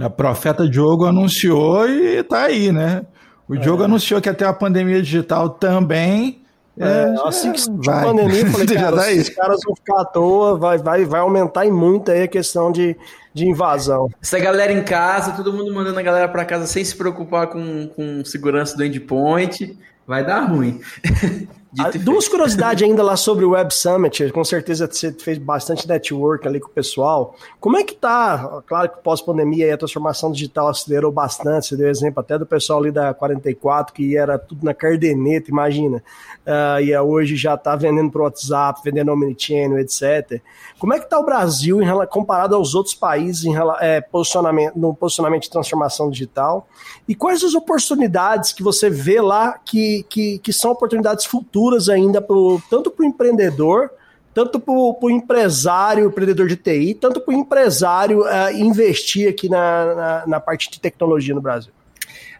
A Profeta Diogo anunciou e tá aí, né? O Diogo é. anunciou que até a pandemia digital também. É, é assim que vai. a pandemia, eu falei, cara, os caras vão ficar à toa, vai, vai, vai aumentar em muito aí a questão de, de invasão. Essa galera em casa, todo mundo mandando a galera para casa sem se preocupar com, com segurança do endpoint, vai dar ruim. Ah, duas curiosidades ainda lá sobre o Web Summit. Com certeza você fez bastante network ali com o pessoal. Como é que tá? Claro que pós-pandemia a transformação digital acelerou bastante. Você deu exemplo até do pessoal ali da 44, que era tudo na cardeneta, imagina. Uh, e hoje já está vendendo para o WhatsApp, vendendo Omnichannel, etc. Como é que está o Brasil em, comparado aos outros países em, é, posicionamento, no posicionamento de transformação digital? E quais as oportunidades que você vê lá que, que, que são oportunidades futuras ainda, pro, tanto para o empreendedor, tanto para o empresário, empreendedor de TI, tanto para o empresário uh, investir aqui na, na, na parte de tecnologia no Brasil?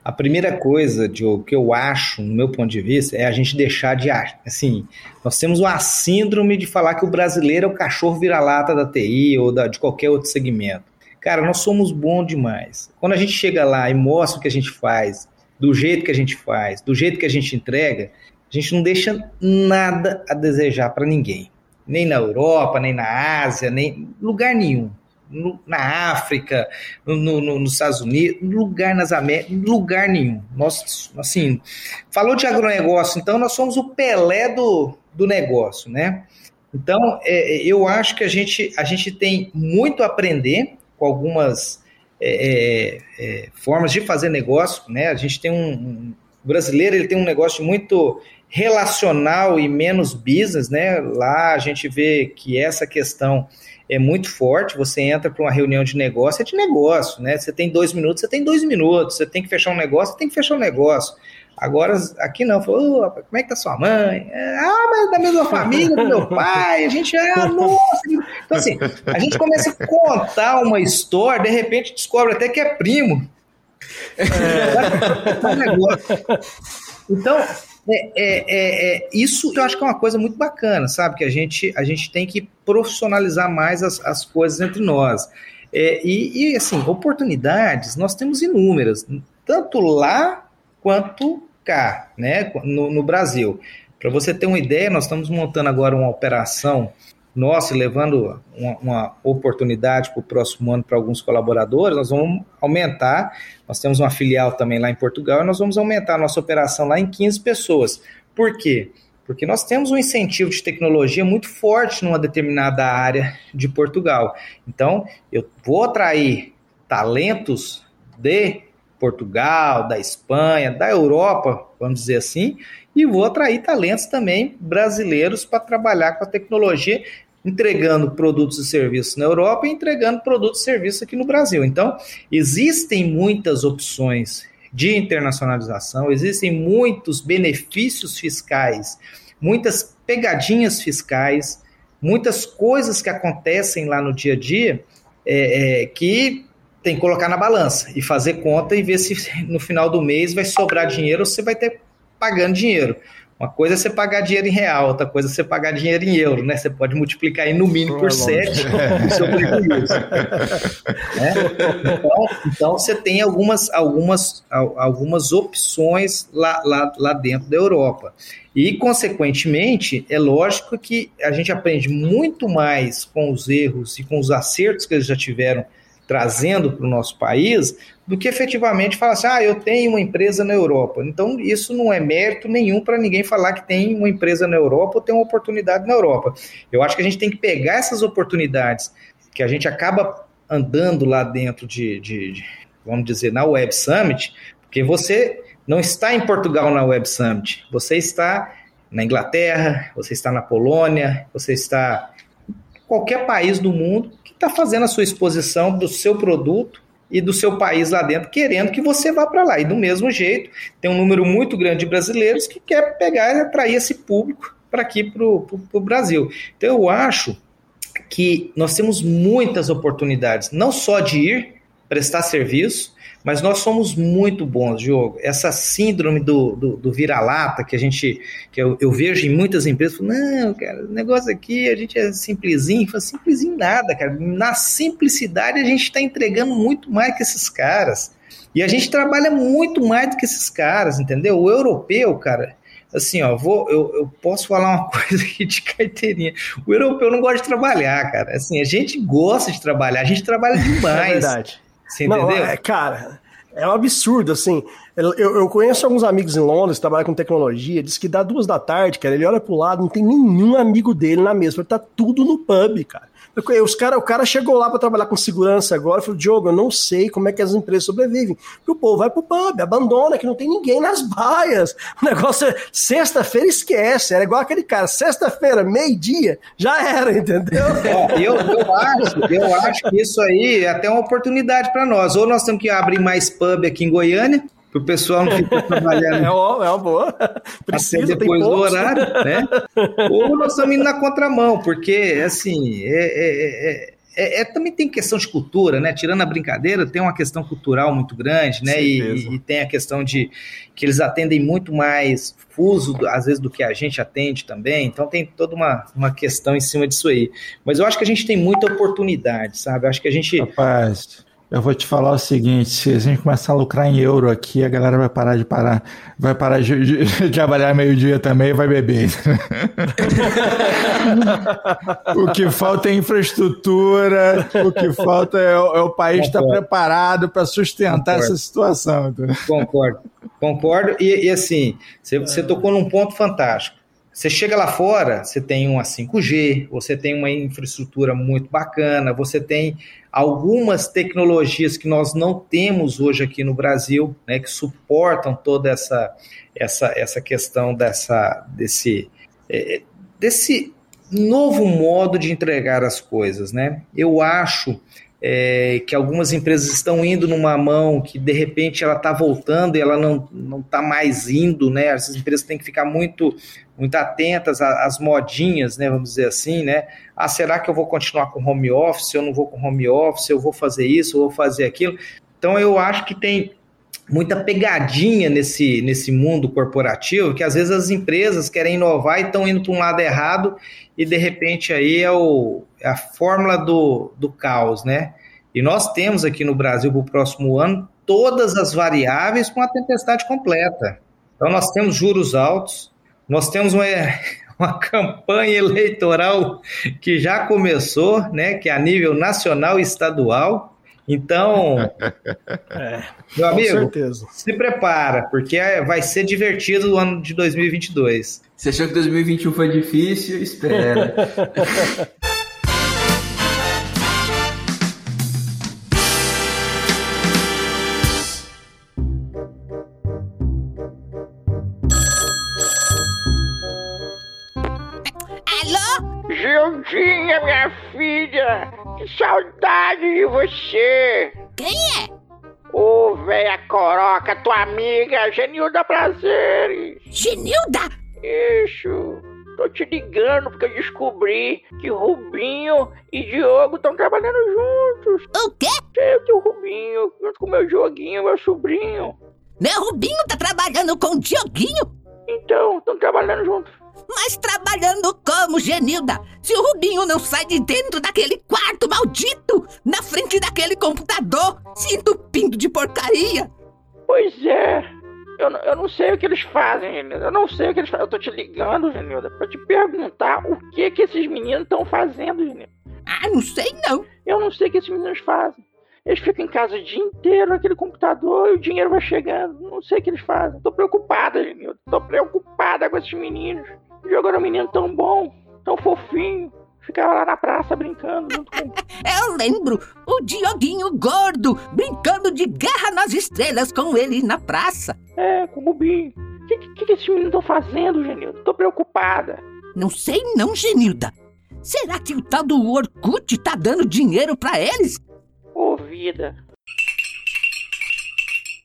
A primeira coisa, Diogo, que eu acho, no meu ponto de vista, é a gente deixar de assim, nós temos uma síndrome de falar que o brasileiro é o cachorro vira-lata da TI ou da, de qualquer outro segmento. Cara, nós somos bons demais. Quando a gente chega lá e mostra o que a gente faz, do jeito que a gente faz, do jeito que a gente entrega, a gente não deixa nada a desejar para ninguém. Nem na Europa, nem na Ásia, nem lugar nenhum no, na África, no, no, nos Estados Unidos, lugar nas Américas, lugar nenhum. Nós, assim, falou de agronegócio, então nós somos o Pelé do, do negócio, né? Então, é, é, eu acho que a gente, a gente tem muito a aprender com algumas é, é, é formas de fazer negócio, né? A gente tem um, um brasileiro ele tem um negócio muito relacional e menos business, né? Lá a gente vê que essa questão é muito forte. Você entra para uma reunião de negócio, é de negócio, né? Você tem dois minutos, você tem dois minutos. Você tem que fechar um negócio, você tem que fechar um negócio. Agora, aqui não, falou, oh, como é que tá sua mãe? É, ah, mas da mesma família do meu pai, a gente, ah, nossa. Então, assim, a gente começa a contar uma história, de repente descobre até que é primo. É. Então, é, é, é, é, isso eu acho que é uma coisa muito bacana, sabe? Que a gente, a gente tem que profissionalizar mais as, as coisas entre nós. É, e, e, assim, oportunidades nós temos inúmeras, tanto lá quanto cá, né? No, no Brasil. Para você ter uma ideia, nós estamos montando agora uma operação nossa, levando uma, uma oportunidade para o próximo ano para alguns colaboradores, nós vamos aumentar. Nós temos uma filial também lá em Portugal e nós vamos aumentar a nossa operação lá em 15 pessoas. Por quê? Porque nós temos um incentivo de tecnologia muito forte numa determinada área de Portugal. Então, eu vou atrair talentos de Portugal, da Espanha, da Europa, vamos dizer assim, e vou atrair talentos também brasileiros para trabalhar com a tecnologia, entregando produtos e serviços na Europa e entregando produtos e serviços aqui no Brasil. Então, existem muitas opções de internacionalização, existem muitos benefícios fiscais, muitas pegadinhas fiscais, muitas coisas que acontecem lá no dia a dia é, é, que tem que colocar na balança e fazer conta e ver se no final do mês vai sobrar dinheiro ou você vai ter pagando dinheiro. Uma coisa é você pagar dinheiro em real, outra coisa é você pagar dinheiro em euro, né? Você pode multiplicar aí no mínimo por 7 o seu prejuízo. né? então, então, você tem algumas, algumas, algumas opções lá, lá, lá dentro da Europa. E, consequentemente, é lógico que a gente aprende muito mais com os erros e com os acertos que eles já tiveram trazendo para o nosso país, do que efetivamente falar assim, ah, eu tenho uma empresa na Europa. Então, isso não é mérito nenhum para ninguém falar que tem uma empresa na Europa ou tem uma oportunidade na Europa. Eu acho que a gente tem que pegar essas oportunidades que a gente acaba andando lá dentro de, de, de vamos dizer, na Web Summit, porque você não está em Portugal na Web Summit, você está na Inglaterra, você está na Polônia, você está em qualquer país do mundo que está fazendo a sua exposição do seu produto e do seu país lá dentro, querendo que você vá para lá. E do mesmo jeito, tem um número muito grande de brasileiros que quer pegar e atrair esse público para aqui para o Brasil. Então eu acho que nós temos muitas oportunidades, não só de ir prestar serviço, mas nós somos muito bons, Diogo. Essa síndrome do, do, do vira-lata que a gente, que eu, eu, vejo em muitas empresas, não, cara, o negócio aqui a gente é simplesinho, fala simplesinho nada, cara. Na simplicidade a gente está entregando muito mais que esses caras. E a gente trabalha muito mais do que esses caras, entendeu? O europeu, cara, assim, ó, vou, eu, eu posso falar uma coisa aqui de carteirinha. O europeu não gosta de trabalhar, cara. Assim, a gente gosta de trabalhar, a gente trabalha demais. É verdade. Você entendeu? Não, é, cara, É um absurdo, assim. Eu, eu conheço alguns amigos em Londres que trabalham com tecnologia, diz que dá duas da tarde, cara, ele olha pro lado, não tem nenhum amigo dele na mesa, tá tudo no pub, cara. Os cara, o cara chegou lá para trabalhar com segurança agora e falou: Diogo, eu não sei como é que as empresas sobrevivem. O povo vai pro pub, abandona, que não tem ninguém nas baias. O negócio é sexta-feira esquece. Era igual aquele cara, sexta-feira, meio-dia, já era, entendeu? É, eu, eu, acho, eu acho que isso aí é até uma oportunidade para nós. Ou nós temos que abrir mais pub aqui em Goiânia, para o pessoal não ficar trabalhando. É uma, é uma boa. Precisa, depois do horário, né? Ou nós estamos indo na contramão, porque, assim, é, é, é, é, também tem questão de cultura, né? Tirando a brincadeira, tem uma questão cultural muito grande, né? E, e, tem a questão de que eles atendem muito mais fuso, às vezes, do que a gente atende também. Então tem toda uma, uma questão em cima disso aí. Mas eu acho que a gente tem muita oportunidade, sabe? Eu acho que a gente. Rapaz. Eu vou te falar o seguinte: se a gente começar a lucrar em euro aqui, a galera vai parar de parar, vai parar de, de, de trabalhar meio-dia também e vai beber. o que falta é infraestrutura, o que falta é, é o país estar tá preparado para sustentar Concordo. essa situação. Concordo, concordo. E, e assim, você, você tocou num ponto fantástico. Você chega lá fora, você tem uma 5G, você tem uma infraestrutura muito bacana, você tem algumas tecnologias que nós não temos hoje aqui no Brasil, né, que suportam toda essa, essa, essa questão dessa, desse, é, desse novo modo de entregar as coisas. Né? Eu acho é, que algumas empresas estão indo numa mão que de repente ela está voltando e ela não está mais indo, né? As empresas têm que ficar muito muito atentas às modinhas, né? Vamos dizer assim, né? Ah, será que eu vou continuar com home office? Eu não vou com home office? Eu vou fazer isso? Eu vou fazer aquilo? Então eu acho que tem muita pegadinha nesse, nesse mundo corporativo que às vezes as empresas querem inovar e estão indo para um lado errado e de repente aí é, o, a fórmula do, do caos, né? E nós temos aqui no Brasil para o próximo ano todas as variáveis com a tempestade completa. Então nós temos juros altos, nós temos uma, uma campanha eleitoral que já começou, né, que é a nível nacional e estadual. Então, é, meu amigo, certeza. se prepara, porque é, vai ser divertido o ano de 2022. Você achou que 2021 foi difícil? Espera. Gildinha, minha filha! Que saudade de você! Quem é? Ô, véia coroca, tua amiga, Genilda Prazeres! Genilda? Isso! Tô te ligando porque eu descobri que Rubinho e Diogo estão trabalhando juntos. O quê? Eu e o Rubinho, junto com meu Dioguinho, meu sobrinho. Meu Rubinho tá trabalhando com o Dioguinho? Então, estão trabalhando juntos. Mas trabalhando como, Genilda? Se o Rubinho não sai de dentro daquele quarto maldito, na frente daquele computador, se entupindo de porcaria. Pois é. Eu, eu não sei o que eles fazem, Genilda. Eu não sei o que eles fazem. Eu tô te ligando, Genilda, pra te perguntar o que que esses meninos estão fazendo, Genilda. Ah, não sei não. Eu não sei o que esses meninos fazem. Eles ficam em casa o dia inteiro naquele computador e o dinheiro vai chegando. Não sei o que eles fazem. Tô preocupada, Genilda. Tô preocupada com esses meninos. Jogaram um menino tão bom, tão fofinho. Ficava lá na praça brincando junto com. Eu lembro! O Dioguinho gordo brincando de guerra nas estrelas com ele na praça. É, com o Bubinho. O que, que, que esses meninos estão fazendo, Genilda? Tô preocupada. Não sei não, Genilda. Será que o tal do Orkut tá dando dinheiro para eles? Ô, vida.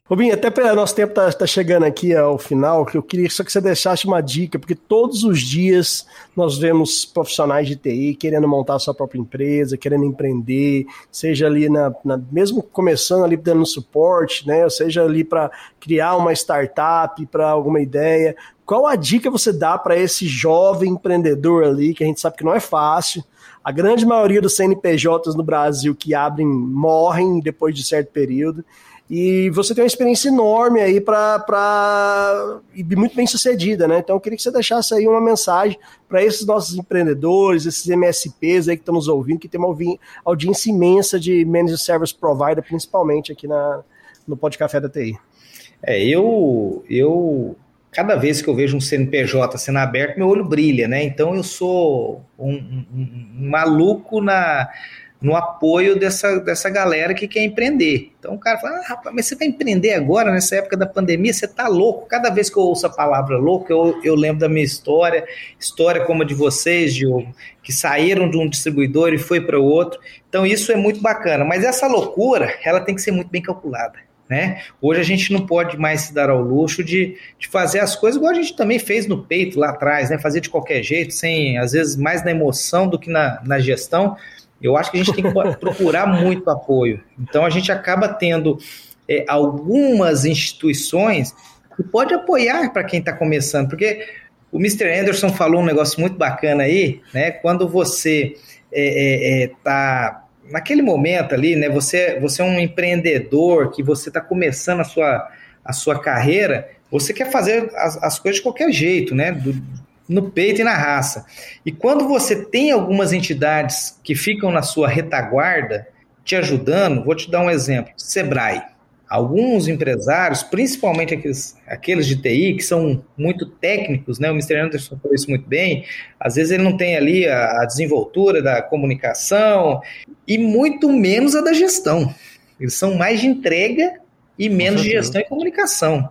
Rubinho, até para nosso tempo tá, tá, chegando aqui ao final, que eu queria só que você deixasse uma dica, porque todos os dias nós vemos profissionais de TI querendo montar a sua própria empresa, querendo empreender, seja ali na, na mesmo começando ali dando suporte, né, ou seja ali para criar uma startup, para alguma ideia. Qual a dica você dá para esse jovem empreendedor ali, que a gente sabe que não é fácil? A grande maioria dos CNPJs no Brasil que abrem morrem depois de certo período. E você tem uma experiência enorme aí para e muito bem sucedida, né? Então eu queria que você deixasse aí uma mensagem para esses nossos empreendedores, esses MSPs aí que estão nos ouvindo, que tem uma audiência imensa de Managed Service Provider, principalmente aqui na, no Pod Café da TI. É, eu, eu cada vez que eu vejo um CNPJ sendo aberto, meu olho brilha, né? Então eu sou um, um, um maluco na, no apoio dessa, dessa galera que quer empreender. Então o cara fala, ah, rapaz, mas você vai empreender agora, nessa época da pandemia, você tá louco. Cada vez que eu ouço a palavra louco, eu, eu lembro da minha história, história como a de vocês, Diogo, que saíram de um distribuidor e foi para o outro. Então isso é muito bacana. Mas essa loucura, ela tem que ser muito bem calculada. Né? Hoje a gente não pode mais se dar ao luxo de, de fazer as coisas igual a gente também fez no peito lá atrás, né? fazer de qualquer jeito, sem às vezes mais na emoção do que na, na gestão. Eu acho que a gente tem que procurar muito apoio. Então a gente acaba tendo é, algumas instituições que pode apoiar para quem está começando, porque o Mr. Anderson falou um negócio muito bacana aí, né? Quando você está é, é, é tá naquele momento ali, né? Você, você é um empreendedor que você está começando a sua, a sua carreira, você quer fazer as, as coisas de qualquer jeito, né? Do, no peito e na raça. E quando você tem algumas entidades que ficam na sua retaguarda, te ajudando, vou te dar um exemplo: Sebrae. Alguns empresários, principalmente aqueles, aqueles de TI, que são muito técnicos, né? O Mr. Anderson falou isso muito bem. Às vezes ele não tem ali a, a desenvoltura da comunicação e muito menos a da gestão. Eles são mais de entrega e menos de gestão e comunicação.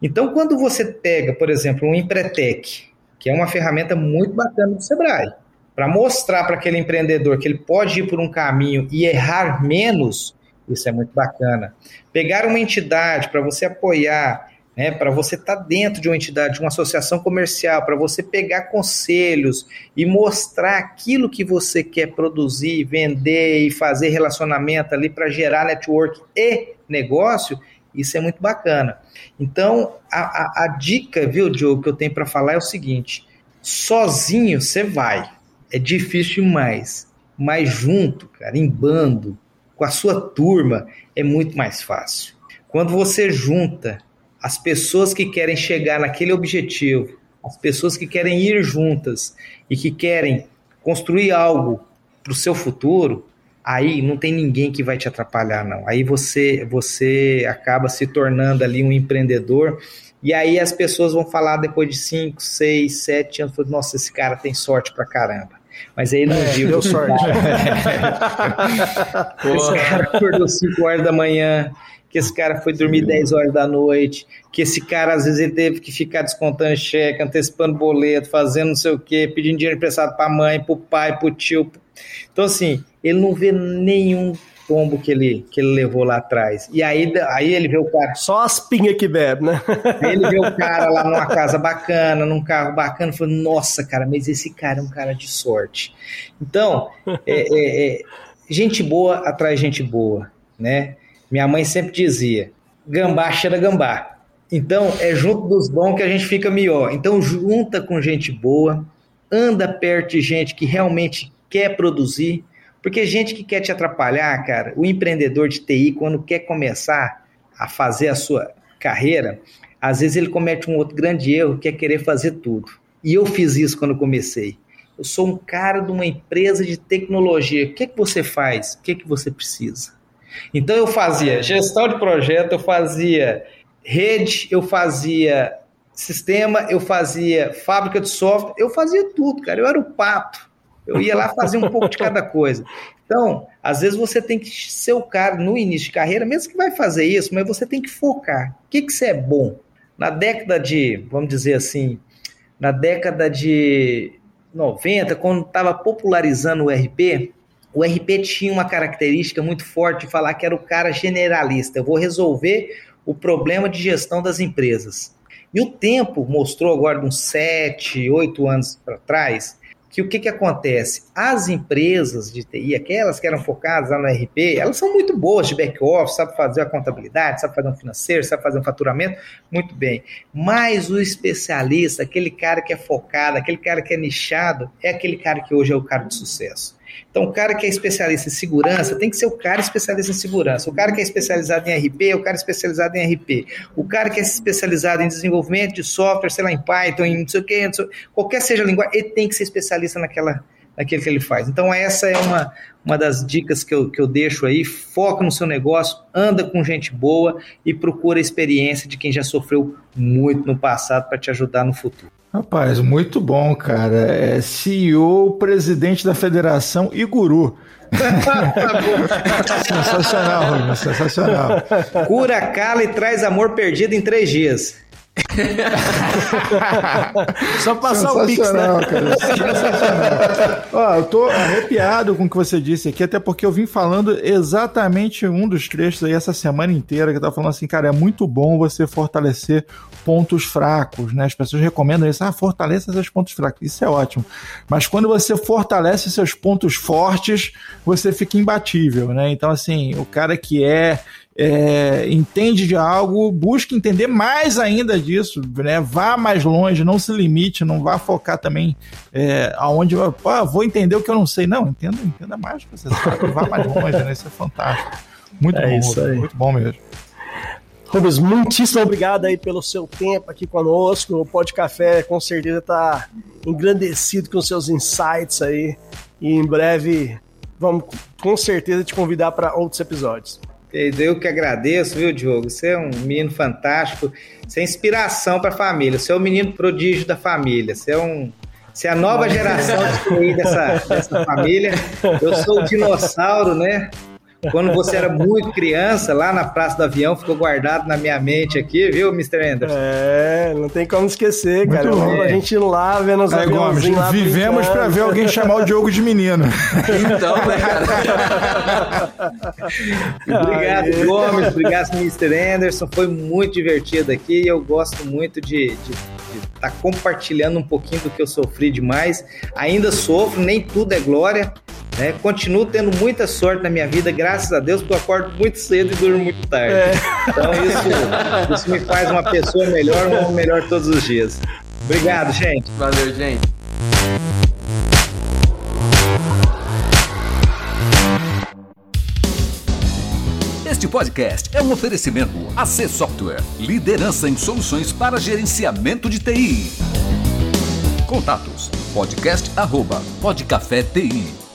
Então, quando você pega, por exemplo, um Empretec, que é uma ferramenta muito bacana do Sebrae, para mostrar para aquele empreendedor que ele pode ir por um caminho e errar menos, isso é muito bacana. Pegar uma entidade para você apoiar, né, para você estar tá dentro de uma entidade, de uma associação comercial, para você pegar conselhos e mostrar aquilo que você quer produzir, vender e fazer relacionamento ali para gerar network e negócio, isso é muito bacana. Então, a, a, a dica, viu, Diogo, que eu tenho para falar é o seguinte: sozinho você vai, é difícil demais, mas junto, cara, em bando, com a sua turma, é muito mais fácil. Quando você junta as pessoas que querem chegar naquele objetivo, as pessoas que querem ir juntas e que querem construir algo para o seu futuro, aí não tem ninguém que vai te atrapalhar, não. Aí você, você acaba se tornando ali um empreendedor. E aí as pessoas vão falar depois de 5, 6, 7 anos, nossa, esse cara tem sorte pra caramba. Mas aí não é, digo. Deu sorte. esse cara acordou 5 horas da manhã, que esse cara foi dormir 10 horas da noite, que esse cara às vezes ele teve que ficar descontando cheque, antecipando boleto, fazendo não sei o quê, pedindo dinheiro emprestado para a mãe, para o pai, para o tio. Então, assim, ele não vê nenhum tombo que ele, que ele levou lá atrás. E aí, aí ele vê o cara. Só as pinhas que bebe, né? Aí ele vê o cara lá numa casa bacana, num carro bacana, e fala: Nossa, cara, mas esse cara é um cara de sorte. Então, é, é, é, gente boa atrai gente boa, né? Minha mãe sempre dizia: gambá cheira gambá. Então, é junto dos bons que a gente fica melhor. Então, junta com gente boa, anda perto de gente que realmente quer produzir, porque gente que quer te atrapalhar, cara, o empreendedor de TI, quando quer começar a fazer a sua carreira, às vezes ele comete um outro grande erro, que é querer fazer tudo. E eu fiz isso quando comecei. Eu sou um cara de uma empresa de tecnologia. O que, é que você faz? O que, é que você precisa? Então eu fazia gestão de projeto, eu fazia rede, eu fazia sistema, eu fazia fábrica de software, eu fazia tudo, cara. Eu era o pato. Eu ia lá fazer um pouco de cada coisa. Então, às vezes você tem que ser o cara no início de carreira, mesmo que vai fazer isso, mas você tem que focar. O que, que você é bom? Na década de, vamos dizer assim, na década de 90, quando estava popularizando o RP, o RP tinha uma característica muito forte de falar que era o cara generalista. Eu vou resolver o problema de gestão das empresas. E o tempo mostrou agora, uns 7, 8 anos para trás, que o que, que acontece? As empresas de TI, aquelas que eram focadas lá no RP, elas são muito boas de back-office, sabe fazer a contabilidade, sabe fazer um financeiro, sabe fazer um faturamento, muito bem. Mas o especialista, aquele cara que é focado, aquele cara que é nichado, é aquele cara que hoje é o cara de sucesso. Então, o cara que é especialista em segurança tem que ser o cara especialista em segurança. O cara que é especializado em RP é o cara especializado em RP. O cara que é especializado em desenvolvimento de software, sei lá, em Python, em não sei o que, qualquer seja a linguagem, ele tem que ser especialista naquela, naquilo que ele faz. Então, essa é uma, uma das dicas que eu, que eu deixo aí. Foca no seu negócio, anda com gente boa e procura a experiência de quem já sofreu muito no passado para te ajudar no futuro. Rapaz, muito bom, cara. É CEO, presidente da federação e guru. sensacional, Rubens, sensacional. Cura, cala e traz amor perdido em três dias. Só passar o Pix, né? Cara, sensacional. Ó, eu tô arrepiado com o que você disse aqui, até porque eu vim falando exatamente um dos trechos aí essa semana inteira, que eu tava falando assim, cara, é muito bom você fortalecer pontos fracos, né? As pessoas recomendam isso, ah, fortaleça seus pontos fracos. Isso é ótimo. Mas quando você fortalece seus pontos fortes, você fica imbatível, né? Então, assim, o cara que é é, entende de algo, busque entender mais ainda disso, né? Vá mais longe, não se limite, não vá focar também é, aonde ah, vou entender o que eu não sei. Não, entenda, entenda mais você sabe, vá mais longe, né? Isso é fantástico. Muito é bom, isso aí. muito bom mesmo. Rubens, muitíssimo obrigado aí pelo seu tempo aqui conosco. O Pod Café com certeza está engrandecido com seus insights aí. E em breve vamos com certeza te convidar para outros episódios. Eu que agradeço, viu, Diogo? Você é um menino fantástico. Você é inspiração para a família. Você é o menino prodígio da família. Você é um. Você é a nova geração dessa, dessa família. Eu sou o dinossauro, né? Quando você era muito criança, lá na Praça do Avião, ficou guardado na minha mente aqui, viu, Mr. Anderson? É, não tem como esquecer, muito cara. Bom. A gente lá vendo os é, Gomes, lá Vivemos para ver alguém chamar o Diogo de menino. Então, né, cara? obrigado, Aê. Gomes. Obrigado, Mr. Anderson. Foi muito divertido aqui e eu gosto muito de estar tá compartilhando um pouquinho do que eu sofri demais. Ainda sofro, nem tudo é glória. Né? Continuo tendo muita sorte na minha vida, graças a Deus, porque eu acordo muito cedo e durmo muito tarde. É. Então isso, isso me faz uma pessoa melhor, um homem melhor todos os dias. Obrigado, gente. Valeu, gente. Este podcast é um oferecimento AC Software, liderança em soluções para gerenciamento de TI. Contatos